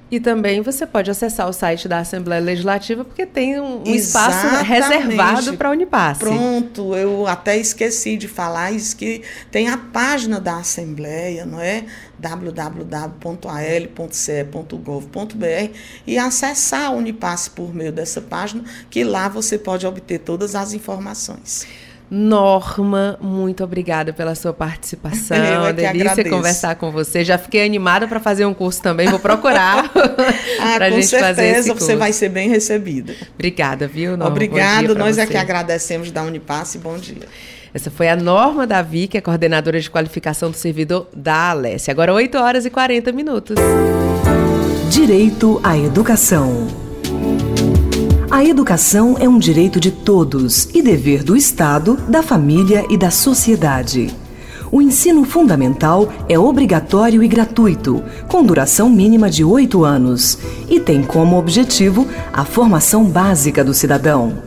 E também você pode acessar o site da Assembleia Legislativa, porque tem um, um espaço reservado para a Unipasse. Pronto, eu até esqueci de falar isso, que tem a página da Assembleia, não é? www.al.ce.gov.br e acessar a Unipasse por meio dessa página, que lá você pode obter todas as informações. Norma, muito obrigada pela sua participação. <laughs> É delícia agradeço. conversar com você. Já fiquei animada para fazer um curso também, vou procurar <laughs> ah, <laughs> para a gente certeza, fazer esse curso. você vai ser bem recebida. Obrigada, viu, Norma? Obrigado, nós você. é que agradecemos da Unipasse. Bom dia. Essa foi a Norma Davi, que é coordenadora de qualificação do servidor da Alessia. Agora 8 horas e 40 minutos. Direito à educação. A educação é um direito de todos e dever do Estado, da família e da sociedade. O ensino fundamental é obrigatório e gratuito, com duração mínima de oito anos, e tem como objetivo a formação básica do cidadão.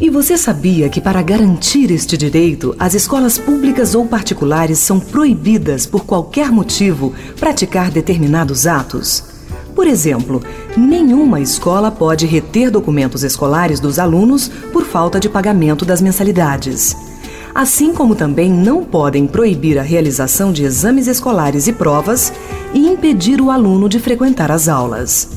E você sabia que, para garantir este direito, as escolas públicas ou particulares são proibidas, por qualquer motivo, praticar determinados atos? Por exemplo, nenhuma escola pode reter documentos escolares dos alunos por falta de pagamento das mensalidades. Assim como também não podem proibir a realização de exames escolares e provas e impedir o aluno de frequentar as aulas.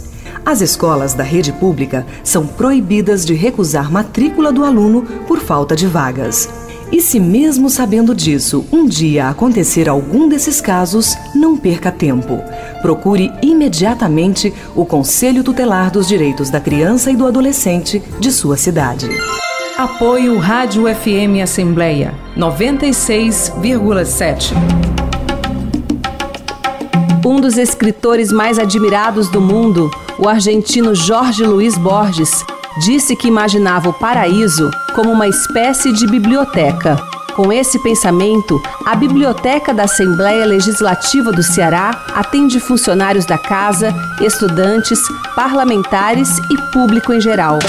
As escolas da rede pública são proibidas de recusar matrícula do aluno por falta de vagas. E se mesmo sabendo disso, um dia acontecer algum desses casos, não perca tempo. Procure imediatamente o Conselho Tutelar dos Direitos da Criança e do Adolescente de sua cidade. Apoio Rádio FM Assembleia 96,7. Um dos escritores mais admirados do mundo, o argentino Jorge Luiz Borges, disse que imaginava o paraíso como uma espécie de biblioteca. Com esse pensamento, a Biblioteca da Assembleia Legislativa do Ceará atende funcionários da casa, estudantes, parlamentares e público em geral.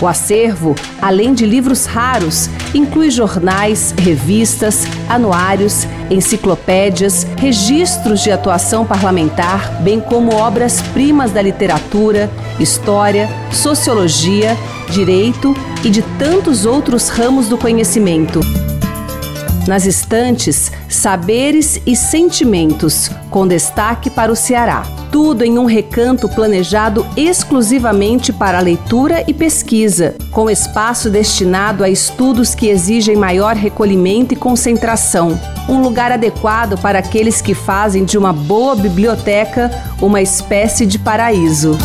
O acervo, além de livros raros, inclui jornais, revistas, anuários, enciclopédias, registros de atuação parlamentar, bem como obras-primas da literatura, história, sociologia, direito e de tantos outros ramos do conhecimento. Nas estantes, saberes e sentimentos, com destaque para o Ceará. Tudo em um recanto planejado exclusivamente para leitura e pesquisa, com espaço destinado a estudos que exigem maior recolhimento e concentração. Um lugar adequado para aqueles que fazem de uma boa biblioteca uma espécie de paraíso.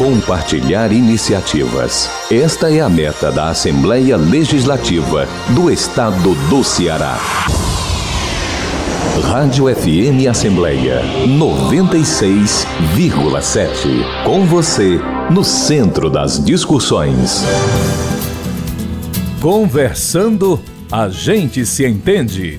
Compartilhar iniciativas. Esta é a meta da Assembleia Legislativa do Estado do Ceará. Rádio FM Assembleia 96,7. Com você, no centro das discussões. Conversando, a gente se entende.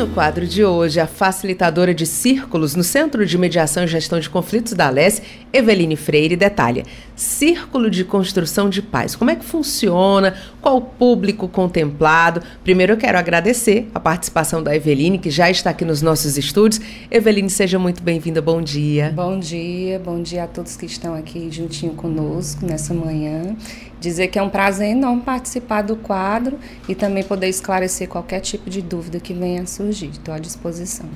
No quadro de hoje, a facilitadora de círculos no Centro de Mediação e Gestão de Conflitos da Alesse, Eveline Freire, detalha: Círculo de Construção de Paz. Como é que funciona? Qual o público contemplado? Primeiro eu quero agradecer a participação da Eveline, que já está aqui nos nossos estúdios. Eveline, seja muito bem-vinda. Bom dia. Bom dia, bom dia a todos que estão aqui juntinho conosco nessa manhã dizer que é um prazer enorme participar do quadro e também poder esclarecer qualquer tipo de dúvida que venha a surgir. Estou à disposição.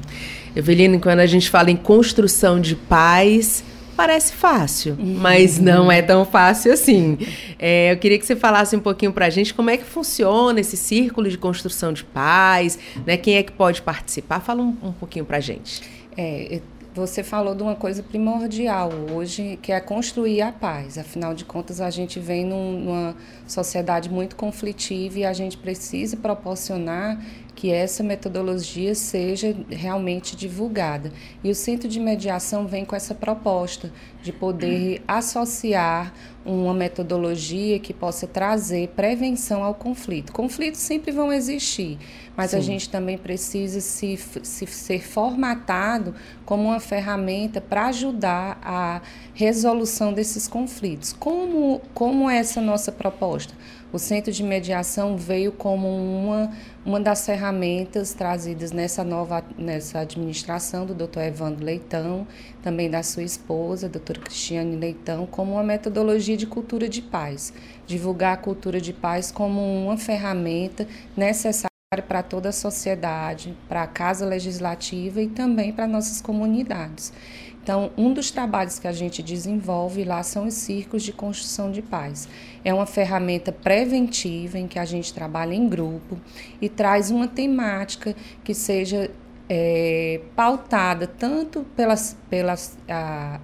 Evelina, quando a gente fala em construção de paz, parece fácil, uhum. mas não é tão fácil assim. É, eu queria que você falasse um pouquinho para a gente como é que funciona esse círculo de construção de paz, né? Quem é que pode participar? Fala um, um pouquinho para a gente. É, você falou de uma coisa primordial hoje, que é construir a paz. Afinal de contas, a gente vem num, numa sociedade muito conflitiva e a gente precisa proporcionar que essa metodologia seja realmente divulgada. E o Centro de Mediação vem com essa proposta de poder associar uma metodologia que possa trazer prevenção ao conflito. Conflitos sempre vão existir, mas Sim. a gente também precisa se, se ser formatado como uma ferramenta para ajudar a resolução desses conflitos. Como, como é essa nossa proposta? O Centro de Mediação veio como uma, uma das ferramentas trazidas nessa nova nessa administração do Dr. Evandro Leitão, também da sua esposa, Dr. Cristiane Leitão, como uma metodologia de cultura de paz. Divulgar a cultura de paz como uma ferramenta necessária para toda a sociedade, para a Casa Legislativa e também para nossas comunidades. Então, um dos trabalhos que a gente desenvolve lá são os círculos de construção de paz. É uma ferramenta preventiva em que a gente trabalha em grupo e traz uma temática que seja é, pautada tanto pela, pela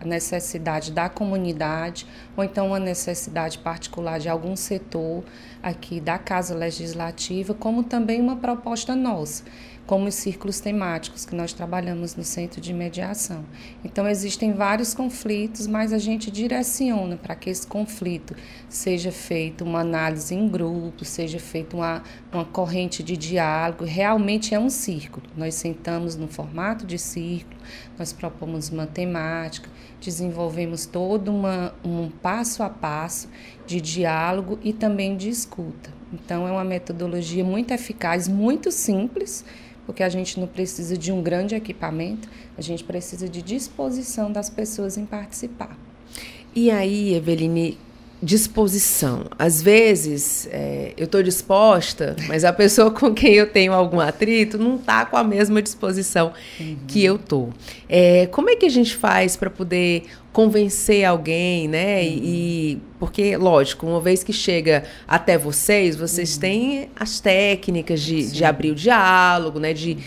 necessidade da comunidade ou então uma necessidade particular de algum setor aqui da Casa Legislativa, como também uma proposta nossa como os círculos temáticos que nós trabalhamos no centro de mediação. Então, existem vários conflitos, mas a gente direciona para que esse conflito seja feito uma análise em grupo, seja feita uma, uma corrente de diálogo. Realmente é um círculo. Nós sentamos no formato de círculo, nós propomos uma temática, desenvolvemos todo uma, um passo a passo de diálogo e também de escuta. Então, é uma metodologia muito eficaz, muito simples porque a gente não precisa de um grande equipamento, a gente precisa de disposição das pessoas em participar. E aí, Eveline, disposição. Às vezes é, eu estou disposta, mas a pessoa <laughs> com quem eu tenho algum atrito não está com a mesma disposição uhum. que eu tô. É, como é que a gente faz para poder convencer alguém, né? Uhum. E, porque, lógico, uma vez que chega até vocês, vocês uhum. têm as técnicas de, de abrir o diálogo, né? De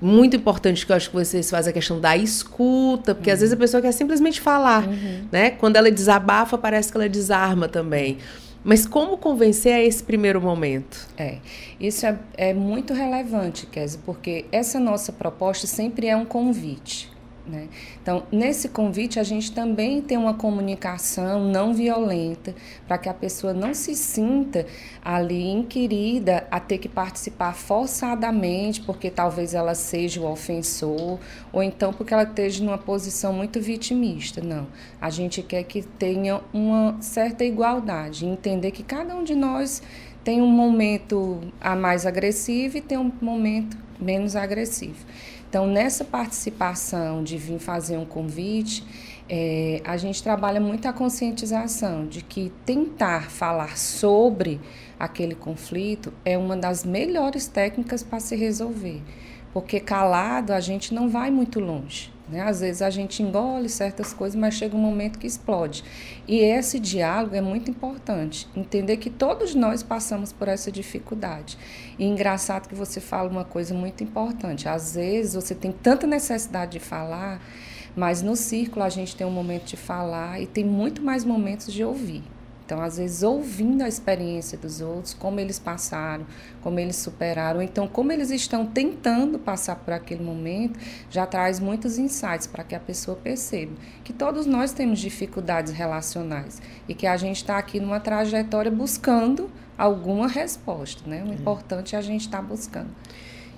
muito importante que eu acho que vocês fazem a questão da escuta, porque uhum. às vezes a pessoa quer simplesmente falar, uhum. né? Quando ela desabafa, parece que ela desarma também. Mas como convencer a esse primeiro momento? É, isso é, é muito relevante, Kézia, porque essa nossa proposta sempre é um convite. Né? Então, nesse convite, a gente também tem uma comunicação não violenta, para que a pessoa não se sinta ali inquirida a ter que participar forçadamente, porque talvez ela seja o ofensor, ou então porque ela esteja numa posição muito vitimista. Não. A gente quer que tenha uma certa igualdade, entender que cada um de nós tem um momento a mais agressivo e tem um momento menos agressivo. Então, nessa participação de vir fazer um convite, é, a gente trabalha muito a conscientização de que tentar falar sobre aquele conflito é uma das melhores técnicas para se resolver, porque calado a gente não vai muito longe. Né? Às vezes a gente engole certas coisas, mas chega um momento que explode. E esse diálogo é muito importante. Entender que todos nós passamos por essa dificuldade. E engraçado que você fala uma coisa muito importante. Às vezes você tem tanta necessidade de falar, mas no círculo a gente tem um momento de falar e tem muito mais momentos de ouvir. Então, às vezes, ouvindo a experiência dos outros, como eles passaram, como eles superaram, então, como eles estão tentando passar por aquele momento, já traz muitos insights para que a pessoa perceba que todos nós temos dificuldades relacionais e que a gente está aqui numa trajetória buscando alguma resposta, né? O importante é a gente estar tá buscando.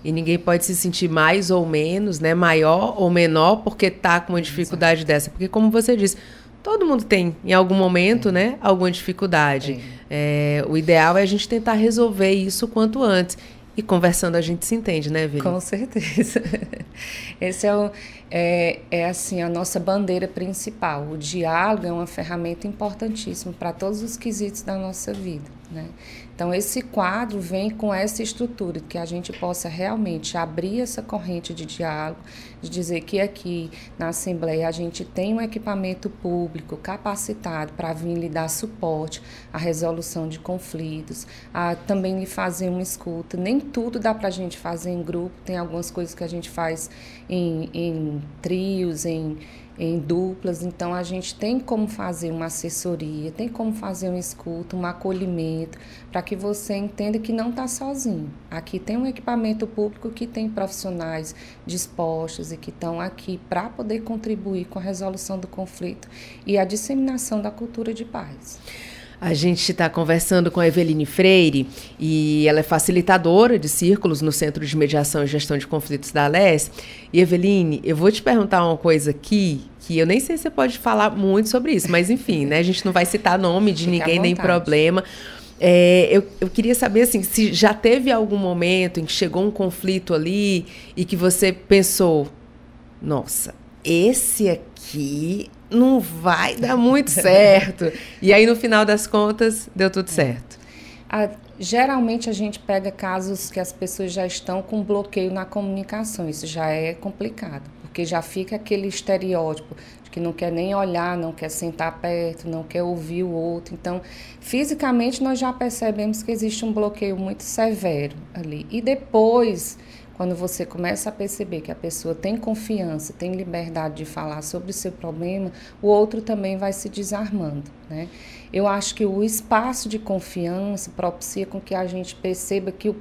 E ninguém pode se sentir mais ou menos, né, maior ou menor porque está com uma dificuldade Exato. dessa, porque como você disse, todo mundo tem, em algum momento, é. né, alguma dificuldade. É. É, o ideal é a gente tentar resolver isso quanto antes. E conversando a gente se entende, né, Vini? Com certeza. <laughs> Esse é, o, é, é assim a nossa bandeira principal. O diálogo é uma ferramenta importantíssima para todos os quesitos da nossa vida, né? Então, esse quadro vem com essa estrutura, que a gente possa realmente abrir essa corrente de diálogo, de dizer que aqui na Assembleia a gente tem um equipamento público capacitado para vir lhe dar suporte à resolução de conflitos, a também lhe fazer uma escuta. Nem tudo dá para a gente fazer em grupo, tem algumas coisas que a gente faz em, em trios, em em duplas, então a gente tem como fazer uma assessoria, tem como fazer um escuta, um acolhimento, para que você entenda que não está sozinho. Aqui tem um equipamento público que tem profissionais dispostos e que estão aqui para poder contribuir com a resolução do conflito e a disseminação da cultura de paz. A gente está conversando com a Eveline Freire e ela é facilitadora de círculos no Centro de Mediação e Gestão de Conflitos da ALES. E Eveline, eu vou te perguntar uma coisa aqui que eu nem sei se você pode falar muito sobre isso, mas enfim, né? A gente não vai citar nome de Fique ninguém nem problema. É, eu, eu queria saber assim, se já teve algum momento em que chegou um conflito ali e que você pensou, nossa, esse aqui não vai dar muito certo. <laughs> e aí, no final das contas, deu tudo certo. A, geralmente a gente pega casos que as pessoas já estão com bloqueio na comunicação. Isso já é complicado, porque já fica aquele estereótipo de que não quer nem olhar, não quer sentar perto, não quer ouvir o outro. Então, fisicamente nós já percebemos que existe um bloqueio muito severo ali. E depois quando você começa a perceber que a pessoa tem confiança, tem liberdade de falar sobre o seu problema, o outro também vai se desarmando, né? Eu acho que o espaço de confiança propicia com que a gente perceba que o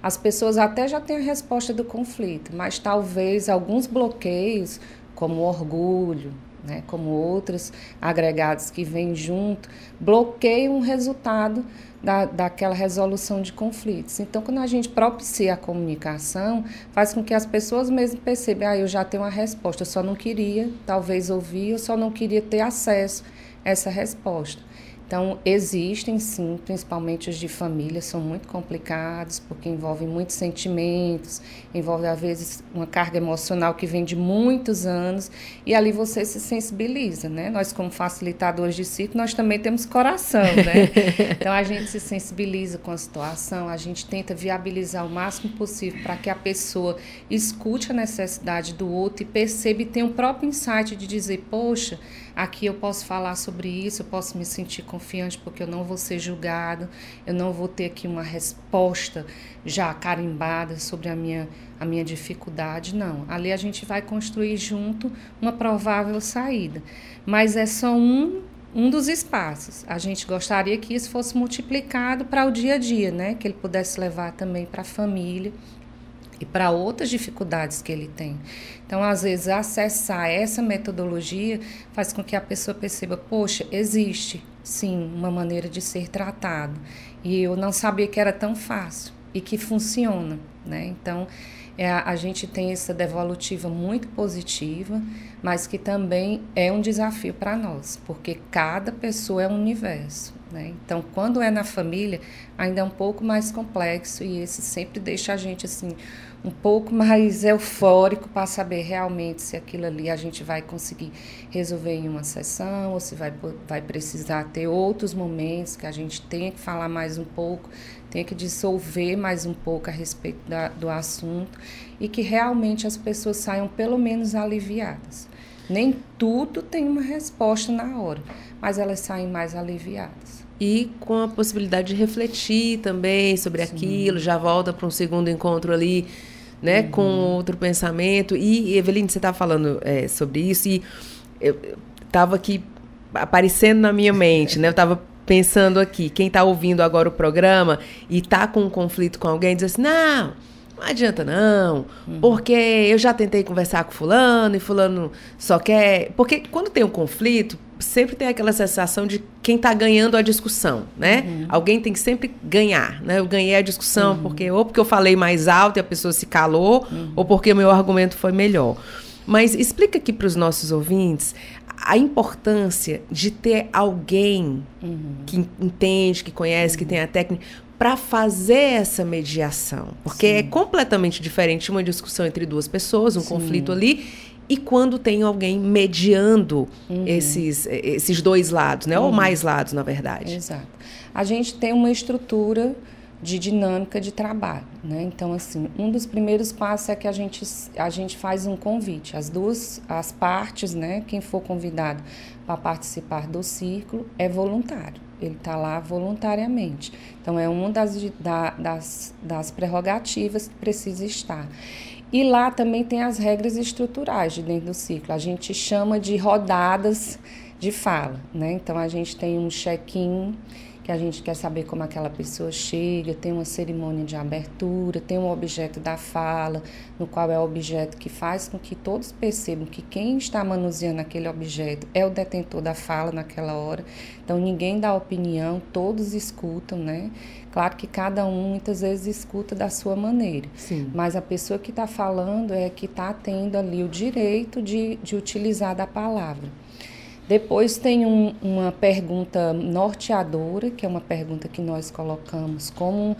as pessoas até já têm a resposta do conflito, mas talvez alguns bloqueios, como orgulho, né, como outros agregados que vêm junto, bloqueiam o resultado da, daquela resolução de conflitos. Então, quando a gente propicia a comunicação, faz com que as pessoas mesmo percebam, ah, eu já tenho uma resposta, eu só não queria, talvez ouvir, eu só não queria ter acesso a essa resposta. Então, existem sim, principalmente os de família, são muito complicados, porque envolvem muitos sentimentos, envolve às vezes uma carga emocional que vem de muitos anos, e ali você se sensibiliza, né? Nós, como facilitadores de ciclo, nós também temos coração, né? <laughs> Então, a gente se sensibiliza com a situação, a gente tenta viabilizar o máximo possível para que a pessoa escute a necessidade do outro e perceba e tenha o próprio insight de dizer, poxa, aqui eu posso falar sobre isso, eu posso me sentir confiante porque eu não vou ser julgado, eu não vou ter aqui uma resposta já carimbada sobre a minha, a minha dificuldade, não. Ali a gente vai construir junto uma provável saída. Mas é só um um dos espaços. A gente gostaria que isso fosse multiplicado para o dia a dia, né? Que ele pudesse levar também para a família e para outras dificuldades que ele tem. Então, às vezes, acessar essa metodologia faz com que a pessoa perceba: poxa, existe sim uma maneira de ser tratado. E eu não sabia que era tão fácil e que funciona. Né? Então, é, a gente tem essa devolutiva muito positiva, mas que também é um desafio para nós, porque cada pessoa é um universo. Né? Então, quando é na família, ainda é um pouco mais complexo e esse sempre deixa a gente assim um pouco mais eufórico para saber realmente se aquilo ali a gente vai conseguir resolver em uma sessão ou se vai, vai precisar ter outros momentos que a gente tenha que falar mais um pouco, tenha que dissolver mais um pouco a respeito da, do assunto e que realmente as pessoas saiam pelo menos aliviadas. Nem tudo tem uma resposta na hora, mas elas saem mais aliviadas e com a possibilidade de refletir também sobre Sim. aquilo, já volta para um segundo encontro ali né, uhum. com outro pensamento. E, Eveline, você estava falando é, sobre isso e eu estava aqui aparecendo na minha mente, né? Eu estava pensando aqui, quem está ouvindo agora o programa e está com um conflito com alguém, diz assim, não, não adianta não, uhum. porque eu já tentei conversar com fulano e fulano só quer... Porque quando tem um conflito, sempre tem aquela sensação de quem está ganhando a discussão, né? Uhum. Alguém tem que sempre ganhar, né? Eu ganhei a discussão uhum. porque ou porque eu falei mais alto e a pessoa se calou, uhum. ou porque o meu argumento foi melhor. Mas explica aqui para os nossos ouvintes a importância de ter alguém uhum. que entende, que conhece, que uhum. tem a técnica para fazer essa mediação, porque Sim. é completamente diferente uma discussão entre duas pessoas, um Sim. conflito ali e quando tem alguém mediando uhum. esses, esses dois lados, né? Uhum. Ou mais lados, na verdade. Exato. A gente tem uma estrutura de dinâmica de trabalho, né? Então, assim, um dos primeiros passos é que a gente, a gente faz um convite. As duas, as partes, né? Quem for convidado para participar do círculo é voluntário. Ele está lá voluntariamente. Então, é uma das, da, das, das prerrogativas que precisa estar. E lá também tem as regras estruturais de dentro do ciclo. A gente chama de rodadas de fala, né? Então a gente tem um check-in que a gente quer saber como aquela pessoa chega, tem uma cerimônia de abertura, tem um objeto da fala, no qual é o objeto que faz com que todos percebam que quem está manuseando aquele objeto é o detentor da fala naquela hora. Então ninguém dá opinião, todos escutam, né? Claro que cada um muitas vezes escuta da sua maneira, Sim. mas a pessoa que está falando é que está tendo ali o direito de, de utilizar da palavra. Depois tem um, uma pergunta norteadora, que é uma pergunta que nós colocamos como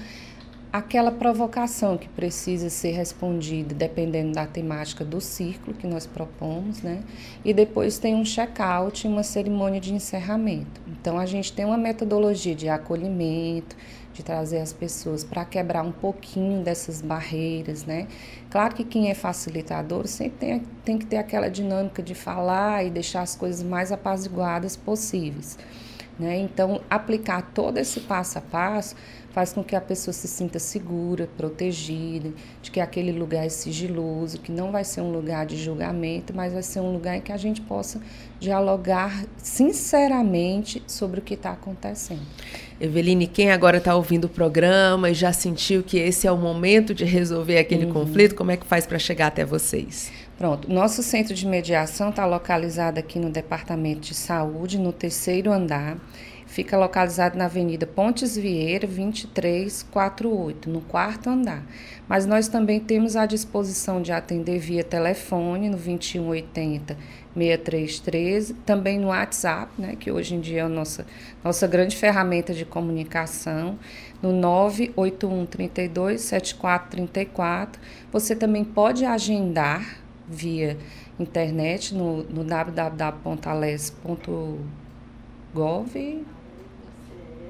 aquela provocação que precisa ser respondida dependendo da temática do círculo que nós propomos, né? E depois tem um check-out, uma cerimônia de encerramento. Então a gente tem uma metodologia de acolhimento, de trazer as pessoas para quebrar um pouquinho dessas barreiras, né? Claro que quem é facilitador sempre tem, tem que ter aquela dinâmica de falar e deixar as coisas mais apaziguadas possíveis. Né? Então, aplicar todo esse passo a passo faz com que a pessoa se sinta segura, protegida, de que aquele lugar é sigiloso, que não vai ser um lugar de julgamento, mas vai ser um lugar em que a gente possa dialogar sinceramente sobre o que está acontecendo. Eveline, quem agora está ouvindo o programa e já sentiu que esse é o momento de resolver aquele uhum. conflito, como é que faz para chegar até vocês? Pronto, nosso centro de mediação está localizado aqui no Departamento de Saúde, no terceiro andar Fica localizado na Avenida Pontes Vieira, 2348, no quarto andar. Mas nós também temos a disposição de atender via telefone no 2180 6313, também no WhatsApp, né, que hoje em dia é a nossa, nossa grande ferramenta de comunicação, no 981 32 7434. Você também pode agendar via internet no, no www.ales.gov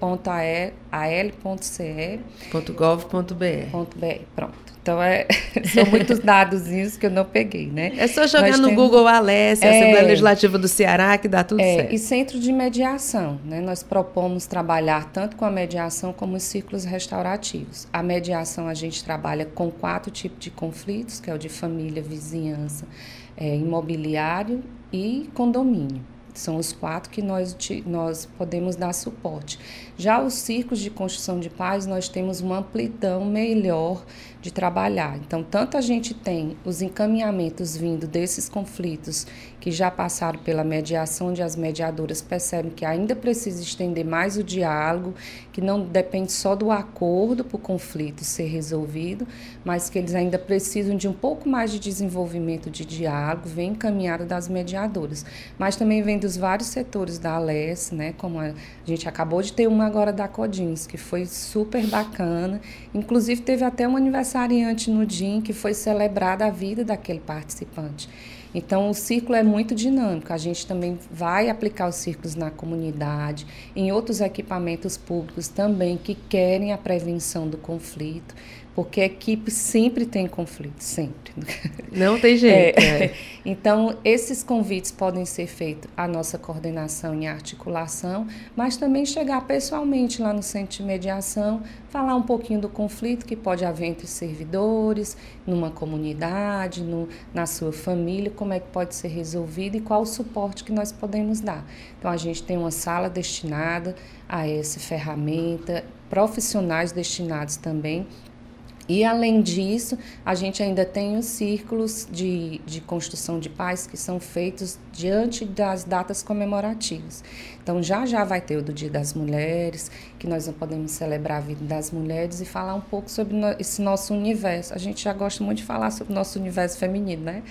.al.ce.gov.br. Pronto. Então, é, <laughs> são <laughs> muitos dados que eu não peguei, né? É só jogar Nós no temos, Google Alessia, é, Assembleia Legislativa do Ceará, que dá tudo é, certo. E centro de mediação, né? Nós propomos trabalhar tanto com a mediação como os ciclos restaurativos. A mediação, a gente trabalha com quatro tipos de conflitos, que é o de família, vizinhança, é, imobiliário e condomínio. São os quatro que nós, nós podemos dar suporte. Já os círculos de construção de paz, nós temos uma amplidão melhor de trabalhar. Então, tanto a gente tem os encaminhamentos vindo desses conflitos que já passaram pela mediação, onde as mediadoras percebem que ainda precisa estender mais o diálogo, que não depende só do acordo para o conflito ser resolvido, mas que eles ainda precisam de um pouco mais de desenvolvimento de diálogo, vem encaminhado das mediadoras. Mas também vem dos vários setores da ALES, né, como a gente acabou de ter uma agora da Codins, que foi super bacana, inclusive teve até um aniversariante no DIN que foi celebrada a vida daquele participante. Então, o círculo é muito dinâmico. A gente também vai aplicar os círculos na comunidade, em outros equipamentos públicos também que querem a prevenção do conflito porque a equipe sempre tem conflito, sempre. Não tem jeito. É. É. <laughs> Então, esses convites podem ser feitos à nossa coordenação e articulação, mas também chegar pessoalmente lá no centro de mediação, falar um pouquinho do conflito que pode haver entre servidores, numa comunidade, no, na sua família, como é que pode ser resolvido e qual o suporte que nós podemos dar. Então, a gente tem uma sala destinada a essa ferramenta, profissionais destinados também e além disso, a gente ainda tem os círculos de, de construção de paz que são feitos diante das datas comemorativas. Então já já vai ter o do Dia das Mulheres, que nós não podemos celebrar a vida das mulheres e falar um pouco sobre esse nosso universo. A gente já gosta muito de falar sobre o nosso universo feminino, né?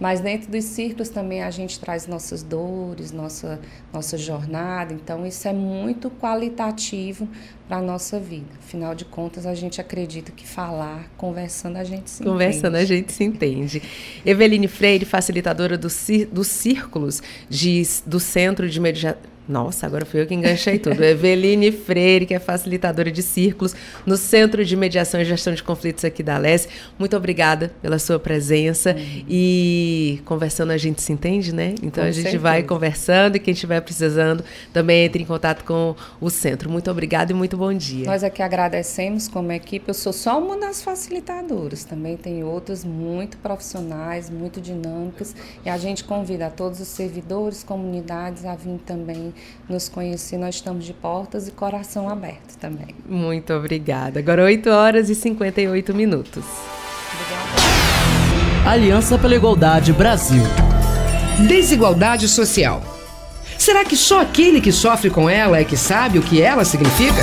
Mas dentro dos círculos também a gente traz nossas dores, nossa, nossa jornada. Então isso é muito qualitativo para a nossa vida. Afinal de contas, a gente acredita que falar, conversando, a gente se conversando, entende. a gente se entende. Eveline Freire, facilitadora do, dos do Centro de Mediação nossa, agora fui eu que enganchei tudo. Eveline Freire, que é facilitadora de círculos no Centro de Mediação e Gestão de Conflitos aqui da Alesse. Muito obrigada pela sua presença. Uhum. E conversando a gente se entende, né? Então com a gente certeza. vai conversando e quem estiver precisando também entre em contato com o centro. Muito obrigada e muito bom dia. Nós aqui agradecemos como equipe. Eu sou só uma das facilitadoras. Também tem outras muito profissionais, muito dinâmicas. E a gente convida a todos os servidores, comunidades a vir também nos conhecer. Nós estamos de portas e coração aberto também. Muito obrigada. Agora 8 horas e 58 minutos. Obrigada. Aliança pela Igualdade Brasil. Desigualdade social. Será que só aquele que sofre com ela é que sabe o que ela significa?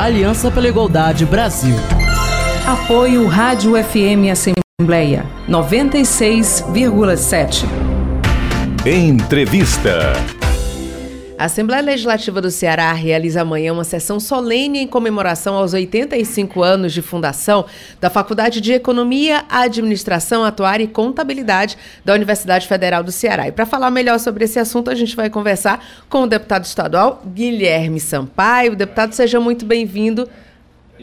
Aliança pela Igualdade Brasil. Apoio Rádio FM Assembleia 96,7. Entrevista. A Assembleia Legislativa do Ceará realiza amanhã uma sessão solene em comemoração aos 85 anos de fundação da Faculdade de Economia, Administração, Atuária e Contabilidade da Universidade Federal do Ceará. E para falar melhor sobre esse assunto, a gente vai conversar com o deputado estadual Guilherme Sampaio. Deputado, seja muito bem-vindo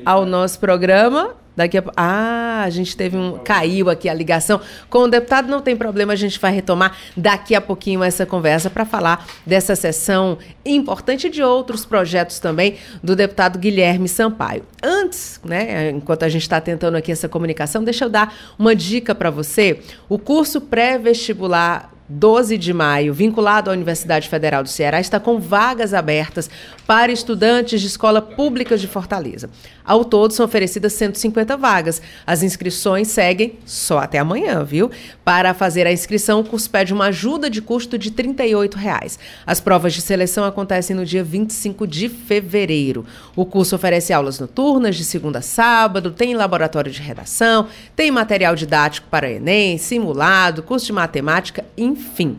ao nosso programa. Daqui a Ah, a gente teve um. Caiu aqui a ligação com o deputado, não tem problema, a gente vai retomar daqui a pouquinho essa conversa para falar dessa sessão importante de outros projetos também do deputado Guilherme Sampaio. Antes, né, enquanto a gente está tentando aqui essa comunicação, deixa eu dar uma dica para você. O curso pré-vestibular 12 de maio, vinculado à Universidade Federal do Ceará, está com vagas abertas para estudantes de escola pública de Fortaleza. Ao todo, são oferecidas 150 vagas. As inscrições seguem só até amanhã, viu? Para fazer a inscrição, o curso pede uma ajuda de custo de 38 reais. As provas de seleção acontecem no dia 25 de fevereiro. O curso oferece aulas noturnas de segunda a sábado, tem laboratório de redação, tem material didático para Enem, simulado, curso de matemática, enfim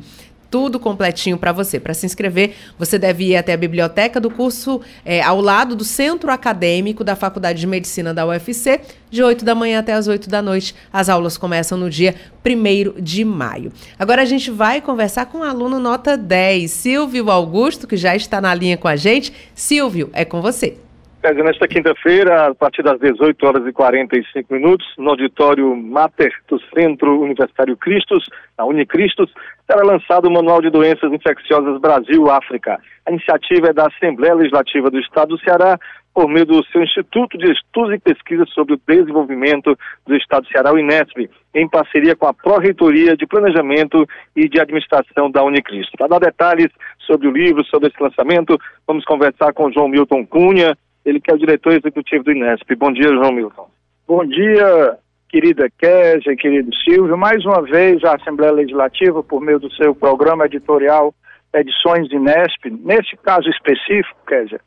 tudo completinho para você. Para se inscrever, você deve ir até a biblioteca do curso é, ao lado do centro acadêmico da Faculdade de Medicina da UFC, de 8 da manhã até as 8 da noite. As aulas começam no dia 1 de maio. Agora a gente vai conversar com o um aluno nota 10, Silvio Augusto, que já está na linha com a gente. Silvio, é com você. Nesta quinta-feira, a partir das 18 horas e 45 minutos, no auditório Mater do Centro Universitário Cristos, na Unicristos, será lançado o Manual de Doenças Infecciosas Brasil-África. A iniciativa é da Assembleia Legislativa do Estado do Ceará, por meio do seu Instituto de Estudos e Pesquisas sobre o Desenvolvimento do Estado do Ceará, o INESP, em parceria com a Pró-Reitoria de Planejamento e de Administração da Unicristo. Para dar detalhes sobre o livro, sobre esse lançamento, vamos conversar com João Milton Cunha, ele que é o diretor executivo do INESP. Bom dia, João Milton. Bom dia, querida Kézia, querido Silvio. Mais uma vez, a Assembleia Legislativa, por meio do seu programa editorial Edições INESP, nesse caso específico, Kézia,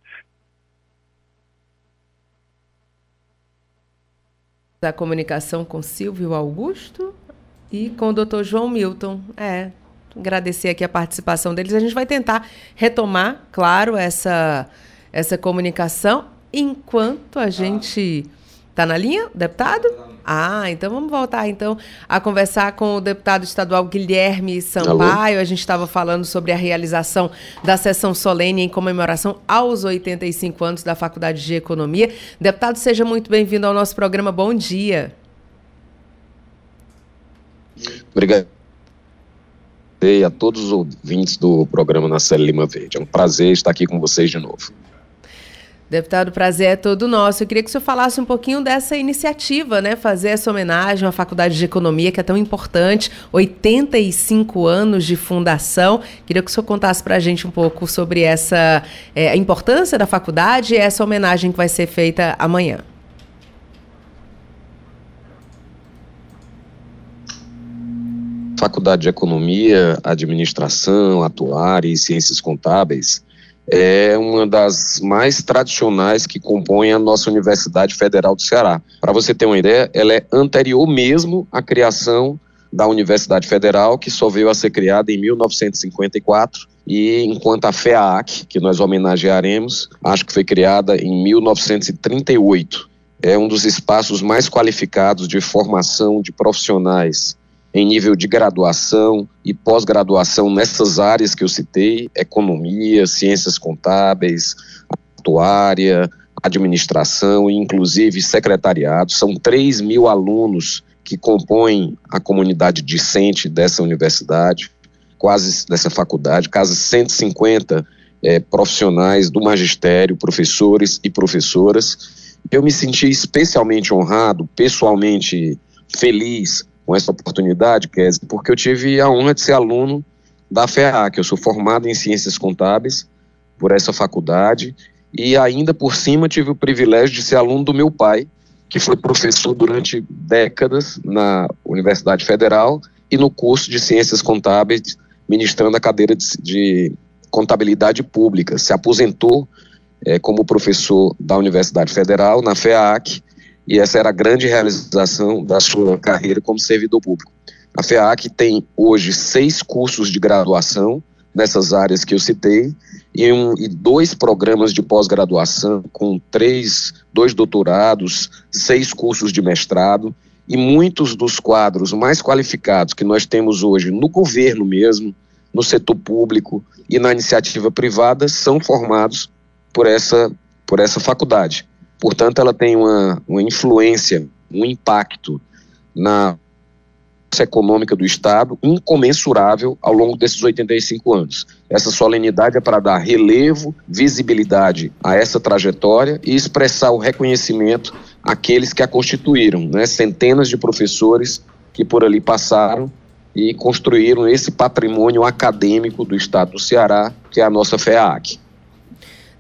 da comunicação com Silvio Augusto e com o doutor João Milton. É, agradecer aqui a participação deles. A gente vai tentar retomar, claro, essa essa comunicação enquanto a gente está na linha, deputado? Ah, então vamos voltar então a conversar com o deputado estadual Guilherme Sampaio. Alô? A gente estava falando sobre a realização da sessão solene em comemoração aos 85 anos da Faculdade de Economia. Deputado, seja muito bem-vindo ao nosso programa. Bom dia. Obrigado e a todos os ouvintes do programa na Célia Lima Verde. É um prazer estar aqui com vocês de novo. Deputado, prazer é todo nosso. Eu queria que o senhor falasse um pouquinho dessa iniciativa, né? Fazer essa homenagem à Faculdade de Economia, que é tão importante, 85 anos de fundação. Queria que o senhor contasse para a gente um pouco sobre essa é, a importância da faculdade e essa homenagem que vai ser feita amanhã. Faculdade de Economia, Administração, Atuária e Ciências Contábeis é uma das mais tradicionais que compõem a nossa Universidade Federal do Ceará. Para você ter uma ideia, ela é anterior mesmo à criação da Universidade Federal, que só veio a ser criada em 1954, e enquanto a FEAAC, que nós homenagearemos, acho que foi criada em 1938. É um dos espaços mais qualificados de formação de profissionais em nível de graduação e pós-graduação nessas áreas que eu citei: economia, ciências contábeis, atuária, administração e inclusive secretariado. São 3 mil alunos que compõem a comunidade discente dessa universidade, quase dessa faculdade, quase 150 é, profissionais do magistério, professores e professoras. Eu me senti especialmente honrado, pessoalmente feliz com essa oportunidade, Kézia, porque eu tive a honra de ser aluno da FEAC. Eu sou formado em Ciências Contábeis por essa faculdade e ainda por cima tive o privilégio de ser aluno do meu pai, que foi professor durante décadas na Universidade Federal e no curso de Ciências Contábeis, ministrando a cadeira de, de Contabilidade Pública. Se aposentou é, como professor da Universidade Federal, na FEAC, e essa era a grande realização da sua carreira como servidor público. A FEAC tem hoje seis cursos de graduação nessas áreas que eu citei e, um, e dois programas de pós-graduação com três, dois doutorados, seis cursos de mestrado e muitos dos quadros mais qualificados que nós temos hoje no governo mesmo, no setor público e na iniciativa privada são formados por essa, por essa faculdade. Portanto, ela tem uma, uma influência um impacto na econômica do Estado incomensurável ao longo desses 85 anos. Essa solenidade é para dar relevo, visibilidade a essa trajetória e expressar o reconhecimento àqueles que a constituíram, né? centenas de professores que por ali passaram e construíram esse patrimônio acadêmico do Estado do Ceará, que é a nossa FEAC.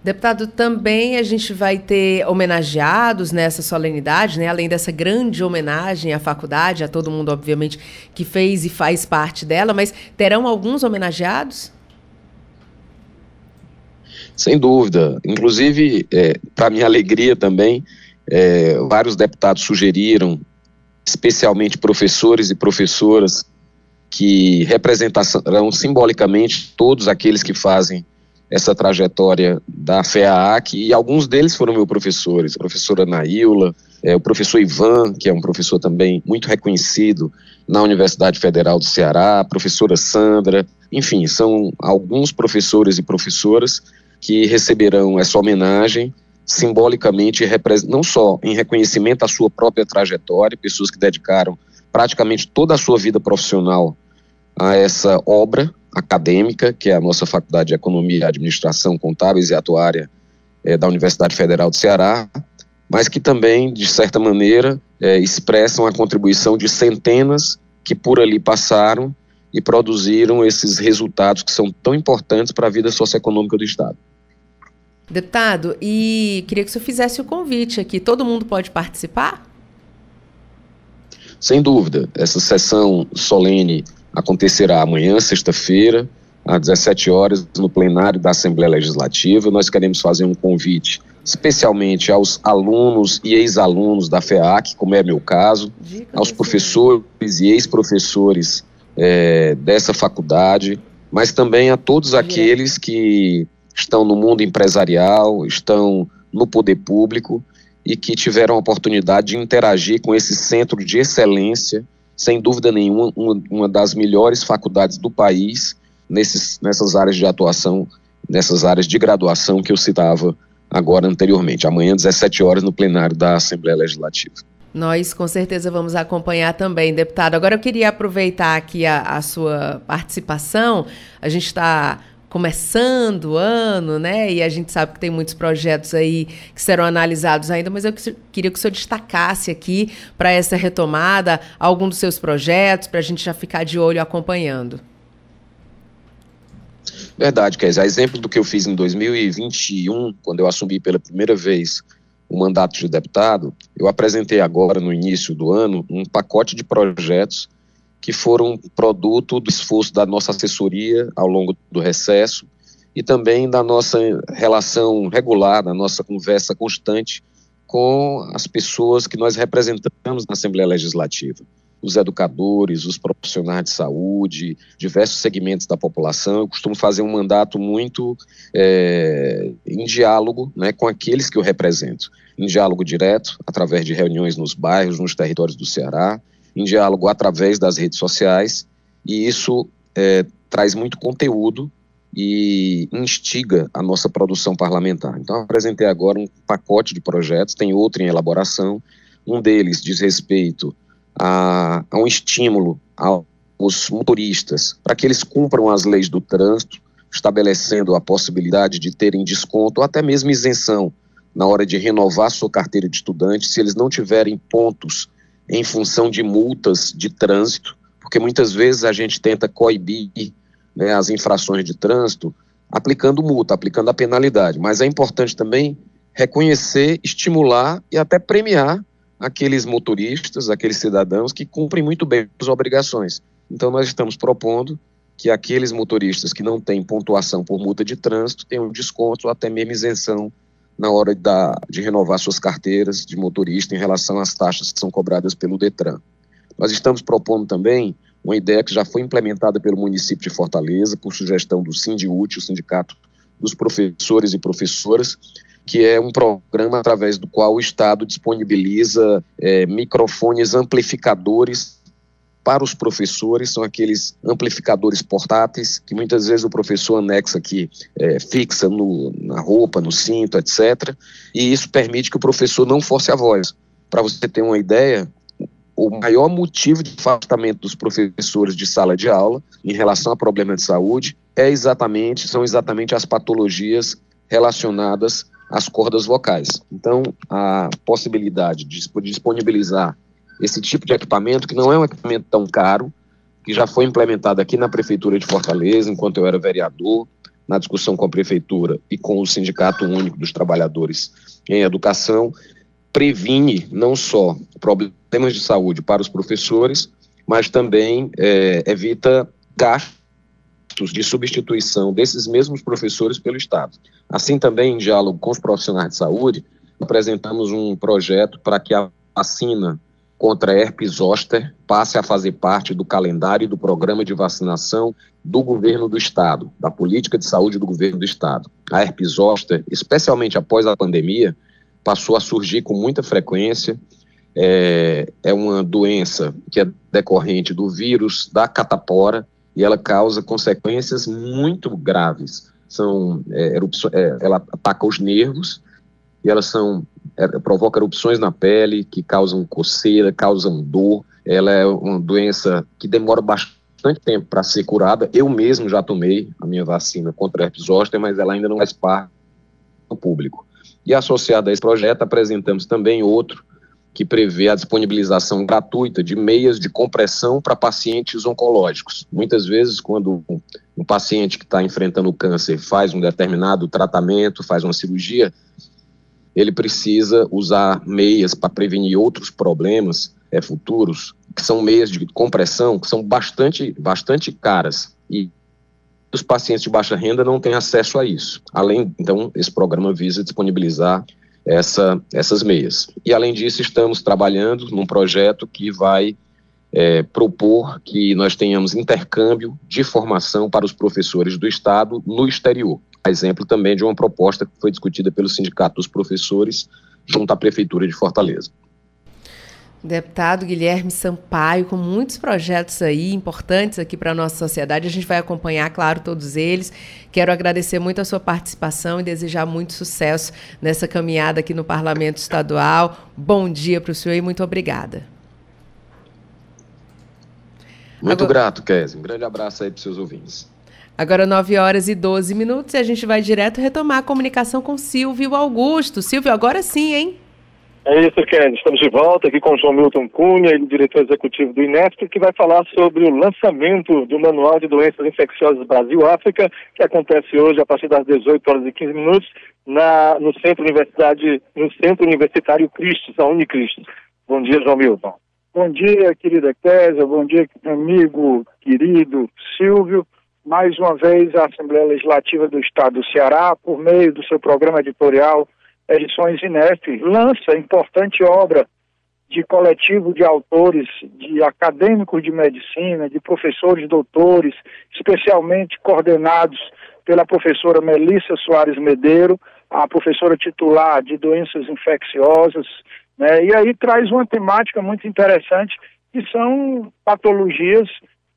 Deputado, também a gente vai ter homenageados nessa solenidade, né? além dessa grande homenagem à faculdade, a todo mundo, obviamente, que fez e faz parte dela, mas terão alguns homenageados? Sem dúvida. Inclusive, é, para minha alegria também, é, vários deputados sugeriram, especialmente professores e professoras, que representarão simbolicamente todos aqueles que fazem essa trajetória da FEAAC e alguns deles foram meus professores, a professora Naíla, é, o professor Ivan, que é um professor também muito reconhecido na Universidade Federal do Ceará, a professora Sandra, enfim, são alguns professores e professoras que receberão essa homenagem simbolicamente, não só em reconhecimento à sua própria trajetória, pessoas que dedicaram praticamente toda a sua vida profissional a essa obra, acadêmica, que é a nossa Faculdade de Economia, Administração, Contábeis e Atuária é, da Universidade Federal do Ceará, mas que também, de certa maneira, é, expressam a contribuição de centenas que por ali passaram e produziram esses resultados que são tão importantes para a vida socioeconômica do Estado. Deputado, e queria que o senhor fizesse o convite aqui. Todo mundo pode participar? Sem dúvida. Essa sessão solene acontecerá amanhã, sexta-feira, às 17 horas, no plenário da Assembleia Legislativa. Nós queremos fazer um convite especialmente aos alunos e ex-alunos da FEAC, como é meu caso, aos professores e ex-professores é, dessa faculdade, mas também a todos aqueles que estão no mundo empresarial, estão no poder público e que tiveram a oportunidade de interagir com esse centro de excelência sem dúvida nenhuma, uma, uma das melhores faculdades do país nesses, nessas áreas de atuação, nessas áreas de graduação que eu citava agora anteriormente. Amanhã, 17 horas, no plenário da Assembleia Legislativa. Nós com certeza vamos acompanhar também, deputado. Agora eu queria aproveitar aqui a, a sua participação. A gente está começando o ano, né? E a gente sabe que tem muitos projetos aí que serão analisados ainda, mas eu queria que o senhor destacasse aqui para essa retomada algum dos seus projetos, para a gente já ficar de olho acompanhando. Verdade, Kézia. Exemplo do que eu fiz em 2021, quando eu assumi pela primeira vez o mandato de deputado, eu apresentei agora, no início do ano, um pacote de projetos que foram produto do esforço da nossa assessoria ao longo do recesso e também da nossa relação regular, da nossa conversa constante com as pessoas que nós representamos na Assembleia Legislativa. Os educadores, os profissionais de saúde, diversos segmentos da população. Eu costumo fazer um mandato muito é, em diálogo né, com aqueles que eu represento. Em diálogo direto, através de reuniões nos bairros, nos territórios do Ceará, em diálogo através das redes sociais, e isso é, traz muito conteúdo e instiga a nossa produção parlamentar. Então, apresentei agora um pacote de projetos, tem outro em elaboração. Um deles diz respeito a, a um estímulo aos motoristas para que eles cumpram as leis do trânsito, estabelecendo a possibilidade de terem desconto ou até mesmo isenção na hora de renovar sua carteira de estudante, se eles não tiverem pontos em função de multas de trânsito, porque muitas vezes a gente tenta coibir né, as infrações de trânsito aplicando multa, aplicando a penalidade. Mas é importante também reconhecer, estimular e até premiar aqueles motoristas, aqueles cidadãos que cumprem muito bem as obrigações. Então, nós estamos propondo que aqueles motoristas que não têm pontuação por multa de trânsito tenham desconto ou até mesmo isenção na hora da, de renovar suas carteiras de motorista em relação às taxas que são cobradas pelo Detran. Nós estamos propondo também uma ideia que já foi implementada pelo município de Fortaleza, por sugestão do Sindiúti, o Sindicato dos Professores e Professoras, que é um programa através do qual o Estado disponibiliza é, microfones amplificadores para os professores são aqueles amplificadores portáteis que muitas vezes o professor anexa aqui, é, fixa no, na roupa, no cinto, etc. E isso permite que o professor não force a voz. Para você ter uma ideia, o maior motivo de afastamento dos professores de sala de aula em relação a problemas de saúde é exatamente são exatamente as patologias relacionadas às cordas vocais. Então, a possibilidade de disponibilizar esse tipo de equipamento, que não é um equipamento tão caro, que já foi implementado aqui na Prefeitura de Fortaleza, enquanto eu era vereador, na discussão com a Prefeitura e com o Sindicato Único dos Trabalhadores em Educação, previne não só problemas de saúde para os professores, mas também é, evita gastos de substituição desses mesmos professores pelo Estado. Assim também, em diálogo com os profissionais de saúde, apresentamos um projeto para que a vacina contra herpes zoster passe a fazer parte do calendário do programa de vacinação do governo do estado, da política de saúde do governo do estado. A herpes zoster, especialmente após a pandemia, passou a surgir com muita frequência. É, é uma doença que é decorrente do vírus da catapora e ela causa consequências muito graves. São é, erupções, é, ela ataca os nervos e elas são é, provoca erupções na pele que causam coceira, causam dor. Ela é uma doença que demora bastante tempo para ser curada. Eu mesmo já tomei a minha vacina contra a herpes zoster, mas ela ainda não faz parte do público. E associado a esse projeto, apresentamos também outro que prevê a disponibilização gratuita de meias de compressão para pacientes oncológicos. Muitas vezes, quando um paciente que está enfrentando câncer faz um determinado tratamento, faz uma cirurgia, ele precisa usar meias para prevenir outros problemas é, futuros, que são meias de compressão, que são bastante, bastante caras. E os pacientes de baixa renda não têm acesso a isso. Além, então, esse programa visa disponibilizar essa, essas meias. E, além disso, estamos trabalhando num projeto que vai é, propor que nós tenhamos intercâmbio de formação para os professores do Estado no exterior. Exemplo também de uma proposta que foi discutida pelo Sindicato dos Professores junto à Prefeitura de Fortaleza. Deputado Guilherme Sampaio, com muitos projetos aí importantes aqui para a nossa sociedade. A gente vai acompanhar, claro, todos eles. Quero agradecer muito a sua participação e desejar muito sucesso nessa caminhada aqui no Parlamento Estadual. Bom dia para o senhor e muito obrigada. Muito Agora... grato, Kézia. Um grande abraço aí para os seus ouvintes. Agora 9 horas e 12 minutos e a gente vai direto retomar a comunicação com Silvio Augusto. Silvio, agora sim, hein? É isso, Ken. Estamos de volta aqui com o João Milton Cunha, ele, diretor executivo do INESP, que vai falar sobre o lançamento do Manual de Doenças Infecciosas Brasil-África, que acontece hoje a partir das 18 horas e 15 minutos na, no Centro Universidade, no Centro Universitário Cristos, a Unicristos. Bom dia, João Milton. Bom dia, querida Késia, bom dia, amigo querido Silvio. Mais uma vez, a Assembleia Legislativa do Estado do Ceará, por meio do seu programa editorial Edições Inep, lança importante obra de coletivo de autores, de acadêmicos de medicina, de professores doutores, especialmente coordenados pela professora Melissa Soares Medeiro, a professora titular de doenças infecciosas, né? e aí traz uma temática muito interessante, que são patologias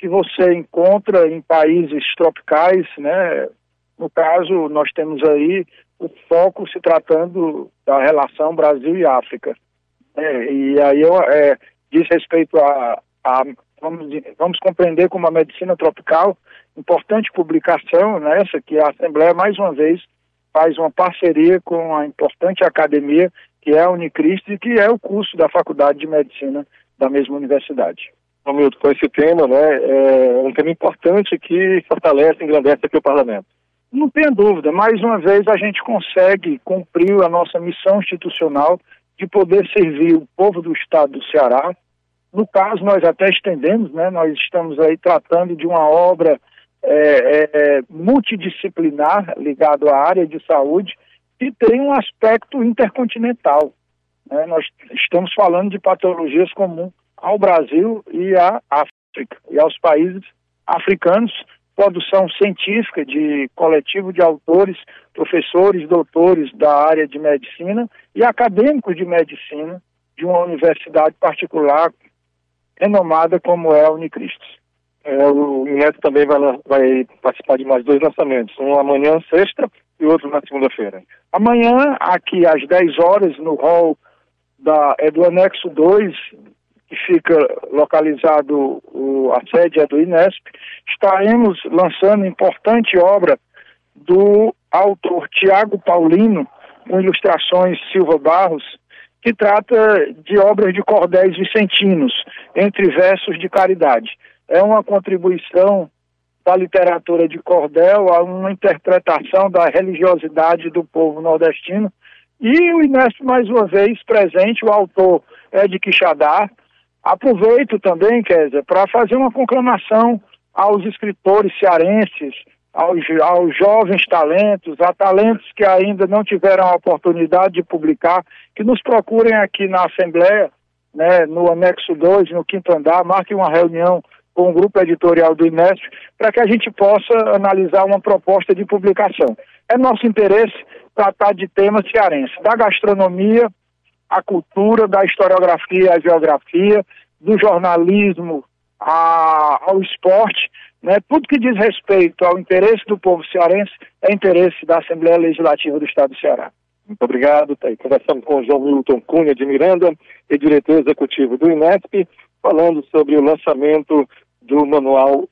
que você encontra em países tropicais, né? No caso, nós temos aí o foco se tratando da relação Brasil e África. É, e aí eu, é, diz respeito a, a vamos, vamos, compreender como a medicina tropical, importante publicação nessa, que a Assembleia, mais uma vez, faz uma parceria com a importante academia, que é a Unicristo, e que é o curso da Faculdade de Medicina da mesma universidade. Romildo, com esse tema, né, é um tema importante que fortalece engrandece aqui o parlamento. Não tenha dúvida, mais uma vez a gente consegue cumprir a nossa missão institucional de poder servir o povo do estado do Ceará. No caso, nós até estendemos, né, nós estamos aí tratando de uma obra é, é, multidisciplinar ligado à área de saúde que tem um aspecto intercontinental. Né? Nós estamos falando de patologias comuns ao Brasil e à África e aos países africanos, produção científica de coletivo de autores, professores, doutores da área de medicina e acadêmicos de medicina de uma universidade particular renomada como é a Unicristo. É, o Neto também vai, vai, participar de mais dois lançamentos, um amanhã, sexta, e outro na segunda-feira. Amanhã, aqui às 10 horas, no hall da, é do anexo 2, que fica localizado, o, a sede é do Inesp, estaremos lançando importante obra do autor Tiago Paulino, com ilustrações Silva Barros, que trata de obras de cordéis vicentinos, entre versos de caridade. É uma contribuição da literatura de cordel a uma interpretação da religiosidade do povo nordestino. E o Inesp, mais uma vez, presente, o autor é de Quixadá. Aproveito também, Kézia, para fazer uma conclamação aos escritores cearenses, aos, aos jovens talentos, a talentos que ainda não tiveram a oportunidade de publicar, que nos procurem aqui na Assembleia, né, no anexo 2, no quinto andar, marquem uma reunião com o grupo editorial do Inesp, para que a gente possa analisar uma proposta de publicação. É nosso interesse tratar de temas cearenses, da gastronomia, a cultura, da historiografia, a geografia, do jornalismo a, ao esporte, né? Tudo que diz respeito ao interesse do povo cearense é interesse da Assembleia Legislativa do Estado do Ceará. Muito obrigado. Tá aí conversando com João Milton Cunha de Miranda, e diretor executivo do INESP, falando sobre o lançamento do Manual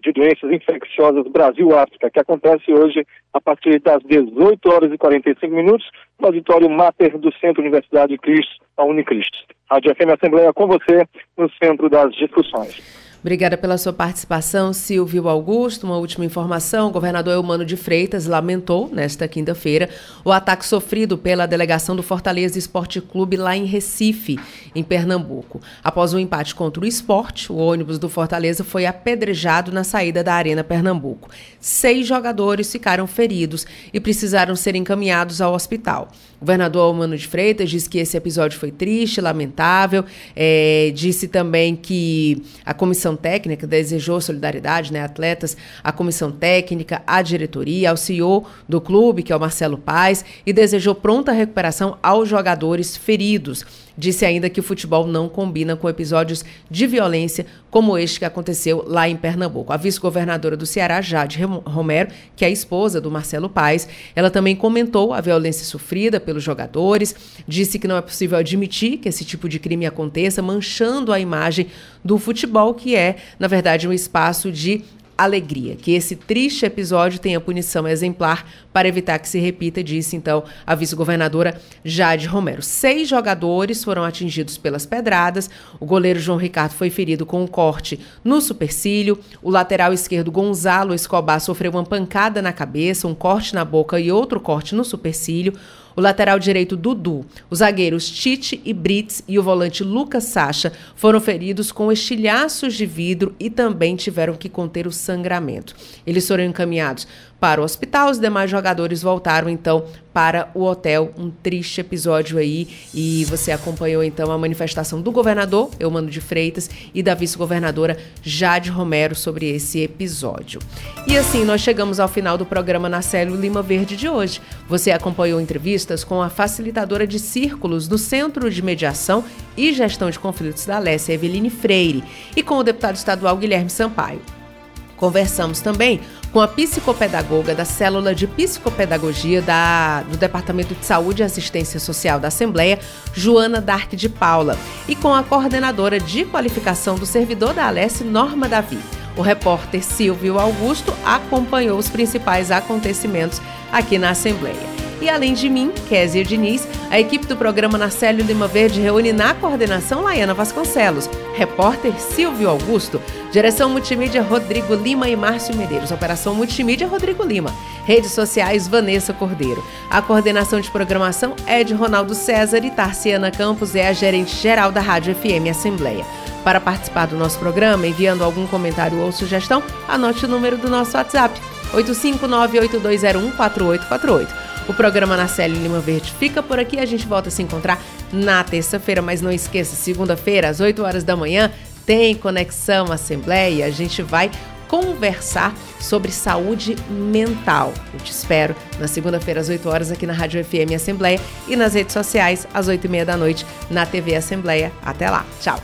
de Doenças Infecciosas Brasil-África, que acontece hoje a partir das 18 horas e 45 minutos no auditório Mater do Centro Universidade Cristo, a Unicristo. Rádio FM Assembleia com você no centro das discussões. Obrigada pela sua participação, Silvio Augusto. Uma última informação: o governador Eumano de Freitas lamentou, nesta quinta-feira, o ataque sofrido pela delegação do Fortaleza Esporte Clube lá em Recife, em Pernambuco. Após um empate contra o esporte, o ônibus do Fortaleza foi apedrejado na saída da Arena Pernambuco. Seis jogadores ficaram feridos e precisaram ser encaminhados ao hospital. O governador Almano de Freitas disse que esse episódio foi triste, lamentável. É, disse também que a comissão técnica desejou solidariedade, né, atletas, a comissão técnica, a diretoria, ao CEO do clube, que é o Marcelo Paz, e desejou pronta recuperação aos jogadores feridos. Disse ainda que o futebol não combina com episódios de violência como este que aconteceu lá em Pernambuco. A vice-governadora do Ceará, Jade Romero, que é a esposa do Marcelo Paes, ela também comentou a violência sofrida pelos jogadores, disse que não é possível admitir que esse tipo de crime aconteça, manchando a imagem do futebol, que é, na verdade, um espaço de alegria. Que esse triste episódio tenha punição exemplar para evitar que se repita, disse então a vice-governadora Jade Romero. Seis jogadores foram atingidos pelas pedradas. O goleiro João Ricardo foi ferido com um corte no supercílio. O lateral esquerdo Gonzalo Escobar sofreu uma pancada na cabeça, um corte na boca e outro corte no supercílio o lateral direito Dudu, os zagueiros Tite e Brits e o volante Lucas Sacha foram feridos com estilhaços de vidro e também tiveram que conter o sangramento. Eles foram encaminhados para o hospital. Os demais jogadores voltaram então para o hotel. Um triste episódio aí. E você acompanhou então a manifestação do governador Eumano de Freitas e da vice-governadora Jade Romero sobre esse episódio. E assim nós chegamos ao final do programa na Célio Lima Verde de hoje. Você acompanhou entrevistas com a facilitadora de círculos do Centro de Mediação e Gestão de Conflitos da Alessia, Eveline Freire, e com o deputado estadual Guilherme Sampaio. Conversamos também com a psicopedagoga da Célula de Psicopedagogia da, do Departamento de Saúde e Assistência Social da Assembleia, Joana Dark de Paula, e com a coordenadora de qualificação do servidor da Alesse, Norma Davi. O repórter Silvio Augusto acompanhou os principais acontecimentos aqui na Assembleia. E além de mim, Kézia Diniz, a equipe do programa Narcélio Lima Verde reúne na coordenação Laiana Vasconcelos, repórter Silvio Augusto, direção multimídia Rodrigo Lima e Márcio Medeiros, operação multimídia Rodrigo Lima, redes sociais Vanessa Cordeiro. A coordenação de programação é de Ronaldo César e Tarciana Campos é a gerente geral da Rádio FM Assembleia. Para participar do nosso programa, enviando algum comentário ou sugestão, anote o número do nosso WhatsApp: 85982014848. O programa na Célia Lima Verde fica por aqui. A gente volta a se encontrar na terça-feira, mas não esqueça, segunda-feira, às 8 horas da manhã, tem Conexão Assembleia. A gente vai conversar sobre saúde mental. Eu te espero na segunda-feira, às 8 horas, aqui na Rádio FM Assembleia e nas redes sociais, às 8 e meia da noite, na TV Assembleia. Até lá. Tchau.